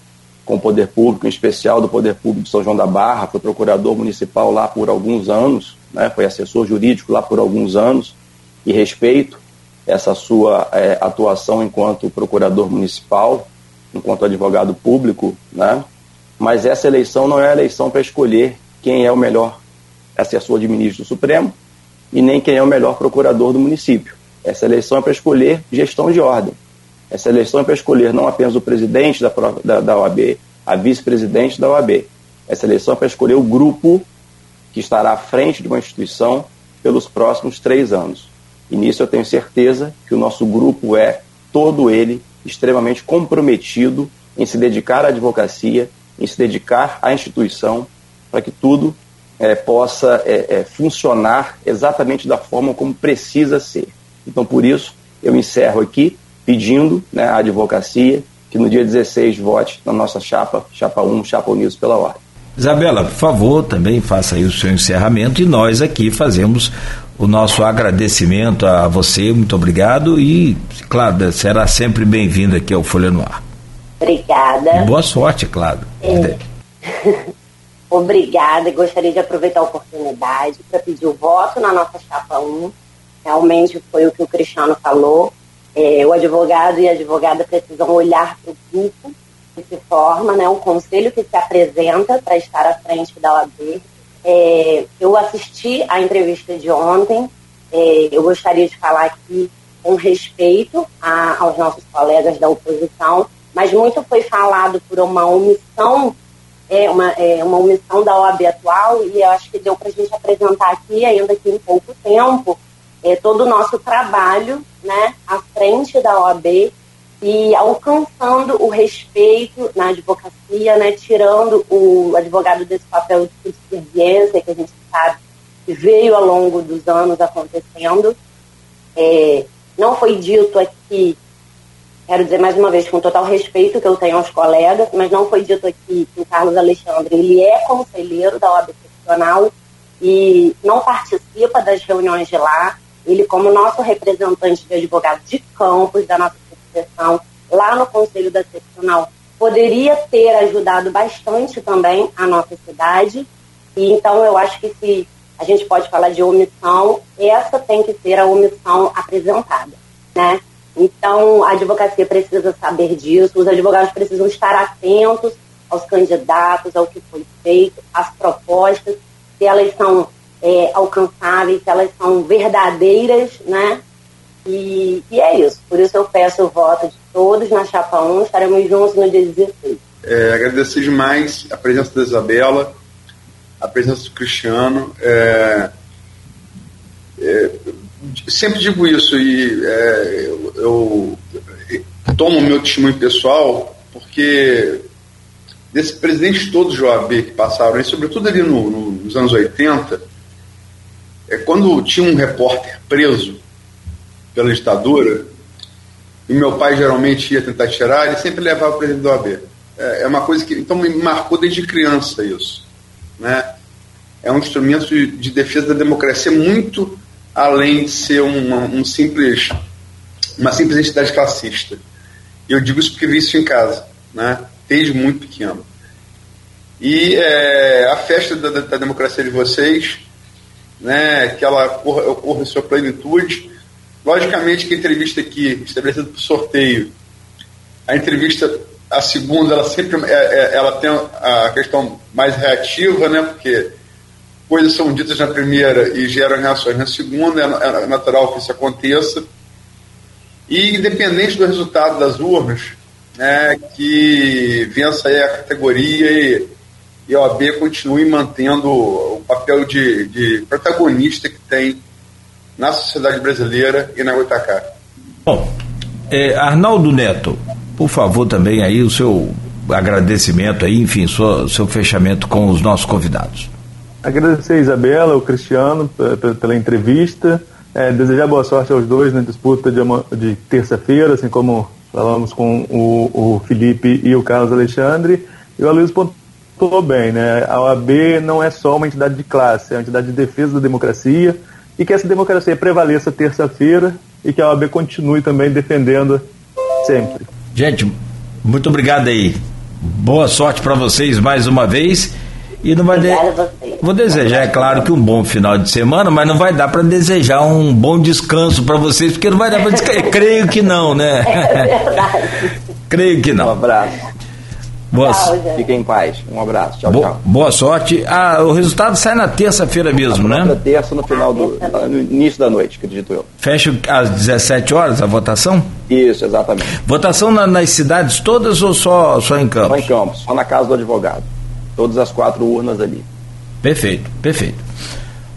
com o poder público, em especial do poder público de São João da Barra, foi procurador municipal lá por alguns anos, né, foi assessor jurídico lá por alguns anos, e respeito essa sua é, atuação enquanto procurador municipal enquanto advogado público, né? mas essa eleição não é a eleição para escolher quem é o melhor assessor de ministro do Supremo e nem quem é o melhor procurador do município. Essa eleição é para escolher gestão de ordem. Essa eleição é para escolher não apenas o presidente da, da, da OAB, a vice-presidente da OAB. Essa eleição é para escolher o grupo que estará à frente de uma instituição pelos próximos três anos. E nisso eu tenho certeza que o nosso grupo é todo ele extremamente comprometido em se dedicar à advocacia, em se dedicar à instituição, para que tudo é, possa é, é, funcionar exatamente da forma como precisa ser. Então, por isso, eu encerro aqui pedindo né, à advocacia que no dia 16 vote na nossa chapa, chapa 1, chapa Unidos pela Ordem. Isabela, por favor, também faça aí o seu encerramento e nós aqui fazemos o nosso agradecimento a você, muito obrigado e, claro, será sempre bem-vindo aqui ao Folha no Ar. Obrigada. Boa sorte, claro. É. Obrigada, gostaria de aproveitar a oportunidade para pedir o voto na nossa chapa 1. Realmente foi o que o Cristiano falou. É, o advogado e a advogada precisam olhar para o grupo que se forma, né, um conselho que se apresenta para estar à frente da OAB é, eu assisti a entrevista de ontem. É, eu gostaria de falar aqui com respeito a, aos nossos colegas da oposição, mas muito foi falado por uma omissão, é, uma, é, uma omissão da OAB atual, e eu acho que deu para a gente apresentar aqui, ainda que em pouco tempo, é, todo o nosso trabalho né, à frente da OAB e alcançando o respeito na advocacia, né, tirando o advogado desse papel de subserviência que a gente sabe que veio ao longo dos anos acontecendo. É, não foi dito aqui, quero dizer mais uma vez, com total respeito que eu tenho aos colegas, mas não foi dito aqui que o Carlos Alexandre ele é conselheiro da OAB profissional e não participa das reuniões de lá. Ele, como nosso representante de advogado de campos da nossa associação, lá no Conselho da Seccional, poderia ter ajudado bastante também a nossa cidade. E então eu acho que se a gente pode falar de omissão, essa tem que ser a omissão apresentada, né? Então, a advocacia precisa saber disso, os advogados precisam estar atentos aos candidatos, ao que foi feito, às propostas, se elas são é, alcançáveis, elas são verdadeiras, né? E, e, é isso. Por isso eu peço o voto de todos na chapa 1, estaremos juntos no dia 16. É, agradecer demais a presença da Isabela, a presença do Cristiano. É, é, sempre digo isso e é, eu, eu, tomo meu testemunho pessoal porque desses presidentes todos de OAB que passaram, e sobretudo ali no, no, nos anos 80, é, quando tinha um repórter preso pela ditadura, e meu pai geralmente ia tentar tirar, ele sempre levava o presidente do OAB. É, é uma coisa que então me marcou desde criança isso né, é um instrumento de, de defesa da democracia muito além de ser uma, um simples, uma simples entidade classista. Eu digo isso porque vi isso em casa, né, desde muito pequeno. E é, a festa da, da, democracia de vocês, né, que ela ocorra, ocorra em sua plenitude. Logicamente que a entrevista aqui, estabelecida por sorteio, a entrevista a segunda ela sempre é, é, ela tem a questão mais reativa, né? Porque coisas são ditas na primeira e geram reações na segunda, é, é natural que isso aconteça. E independente do resultado das urnas, né, que vença aí a categoria e, e a OAB continue mantendo o papel de, de protagonista que tem na sociedade brasileira e na Goitacá. Bom, é, Arnaldo Neto, por favor, também aí o seu agradecimento aí, enfim, seu, seu fechamento com os nossos convidados. Agradecer a Isabela, o Cristiano, pela entrevista. É, desejar boa sorte aos dois na disputa de, de terça-feira, assim como falamos com o, o, Felipe e o Carlos Alexandre. E o Aloysio pontuou bem, né? A OAB não é só uma entidade de classe, é uma entidade de defesa da democracia e que essa democracia prevaleça terça-feira e que a OAB continue também defendendo sempre. Gente, muito obrigado aí. Boa sorte para vocês mais uma vez. E não vai de... Vou desejar, é claro, que um bom final de semana, mas não vai dar para desejar um bom descanso para vocês, porque não vai dar para descansar. Creio que não, né? É verdade. Creio que não. Um abraço. Boa, tchau, Fiquem em paz. Um abraço. Tchau, tchau. Boa sorte. Ah, o resultado sai na terça-feira mesmo, né? Na terça, no final do. no início da noite, acredito eu. Fecha às 17 horas a votação? Isso, exatamente. Votação na, nas cidades todas ou só, só em Campos? Só em Campos, só na casa do advogado. Todas as quatro urnas ali. Perfeito, perfeito.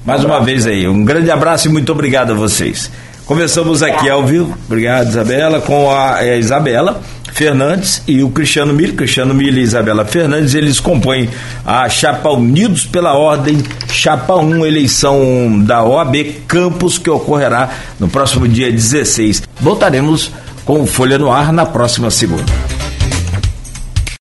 Mais um uma vez aí, um grande abraço e muito obrigado a vocês. Começamos aqui ao vivo, obrigado Isabela, com a, a Isabela Fernandes e o Cristiano Mille, Cristiano Mille e Isabela Fernandes, eles compõem a Chapa Unidos pela Ordem, Chapa 1, eleição da OAB Campos, que ocorrerá no próximo dia 16. Voltaremos com Folha no Ar na próxima segunda.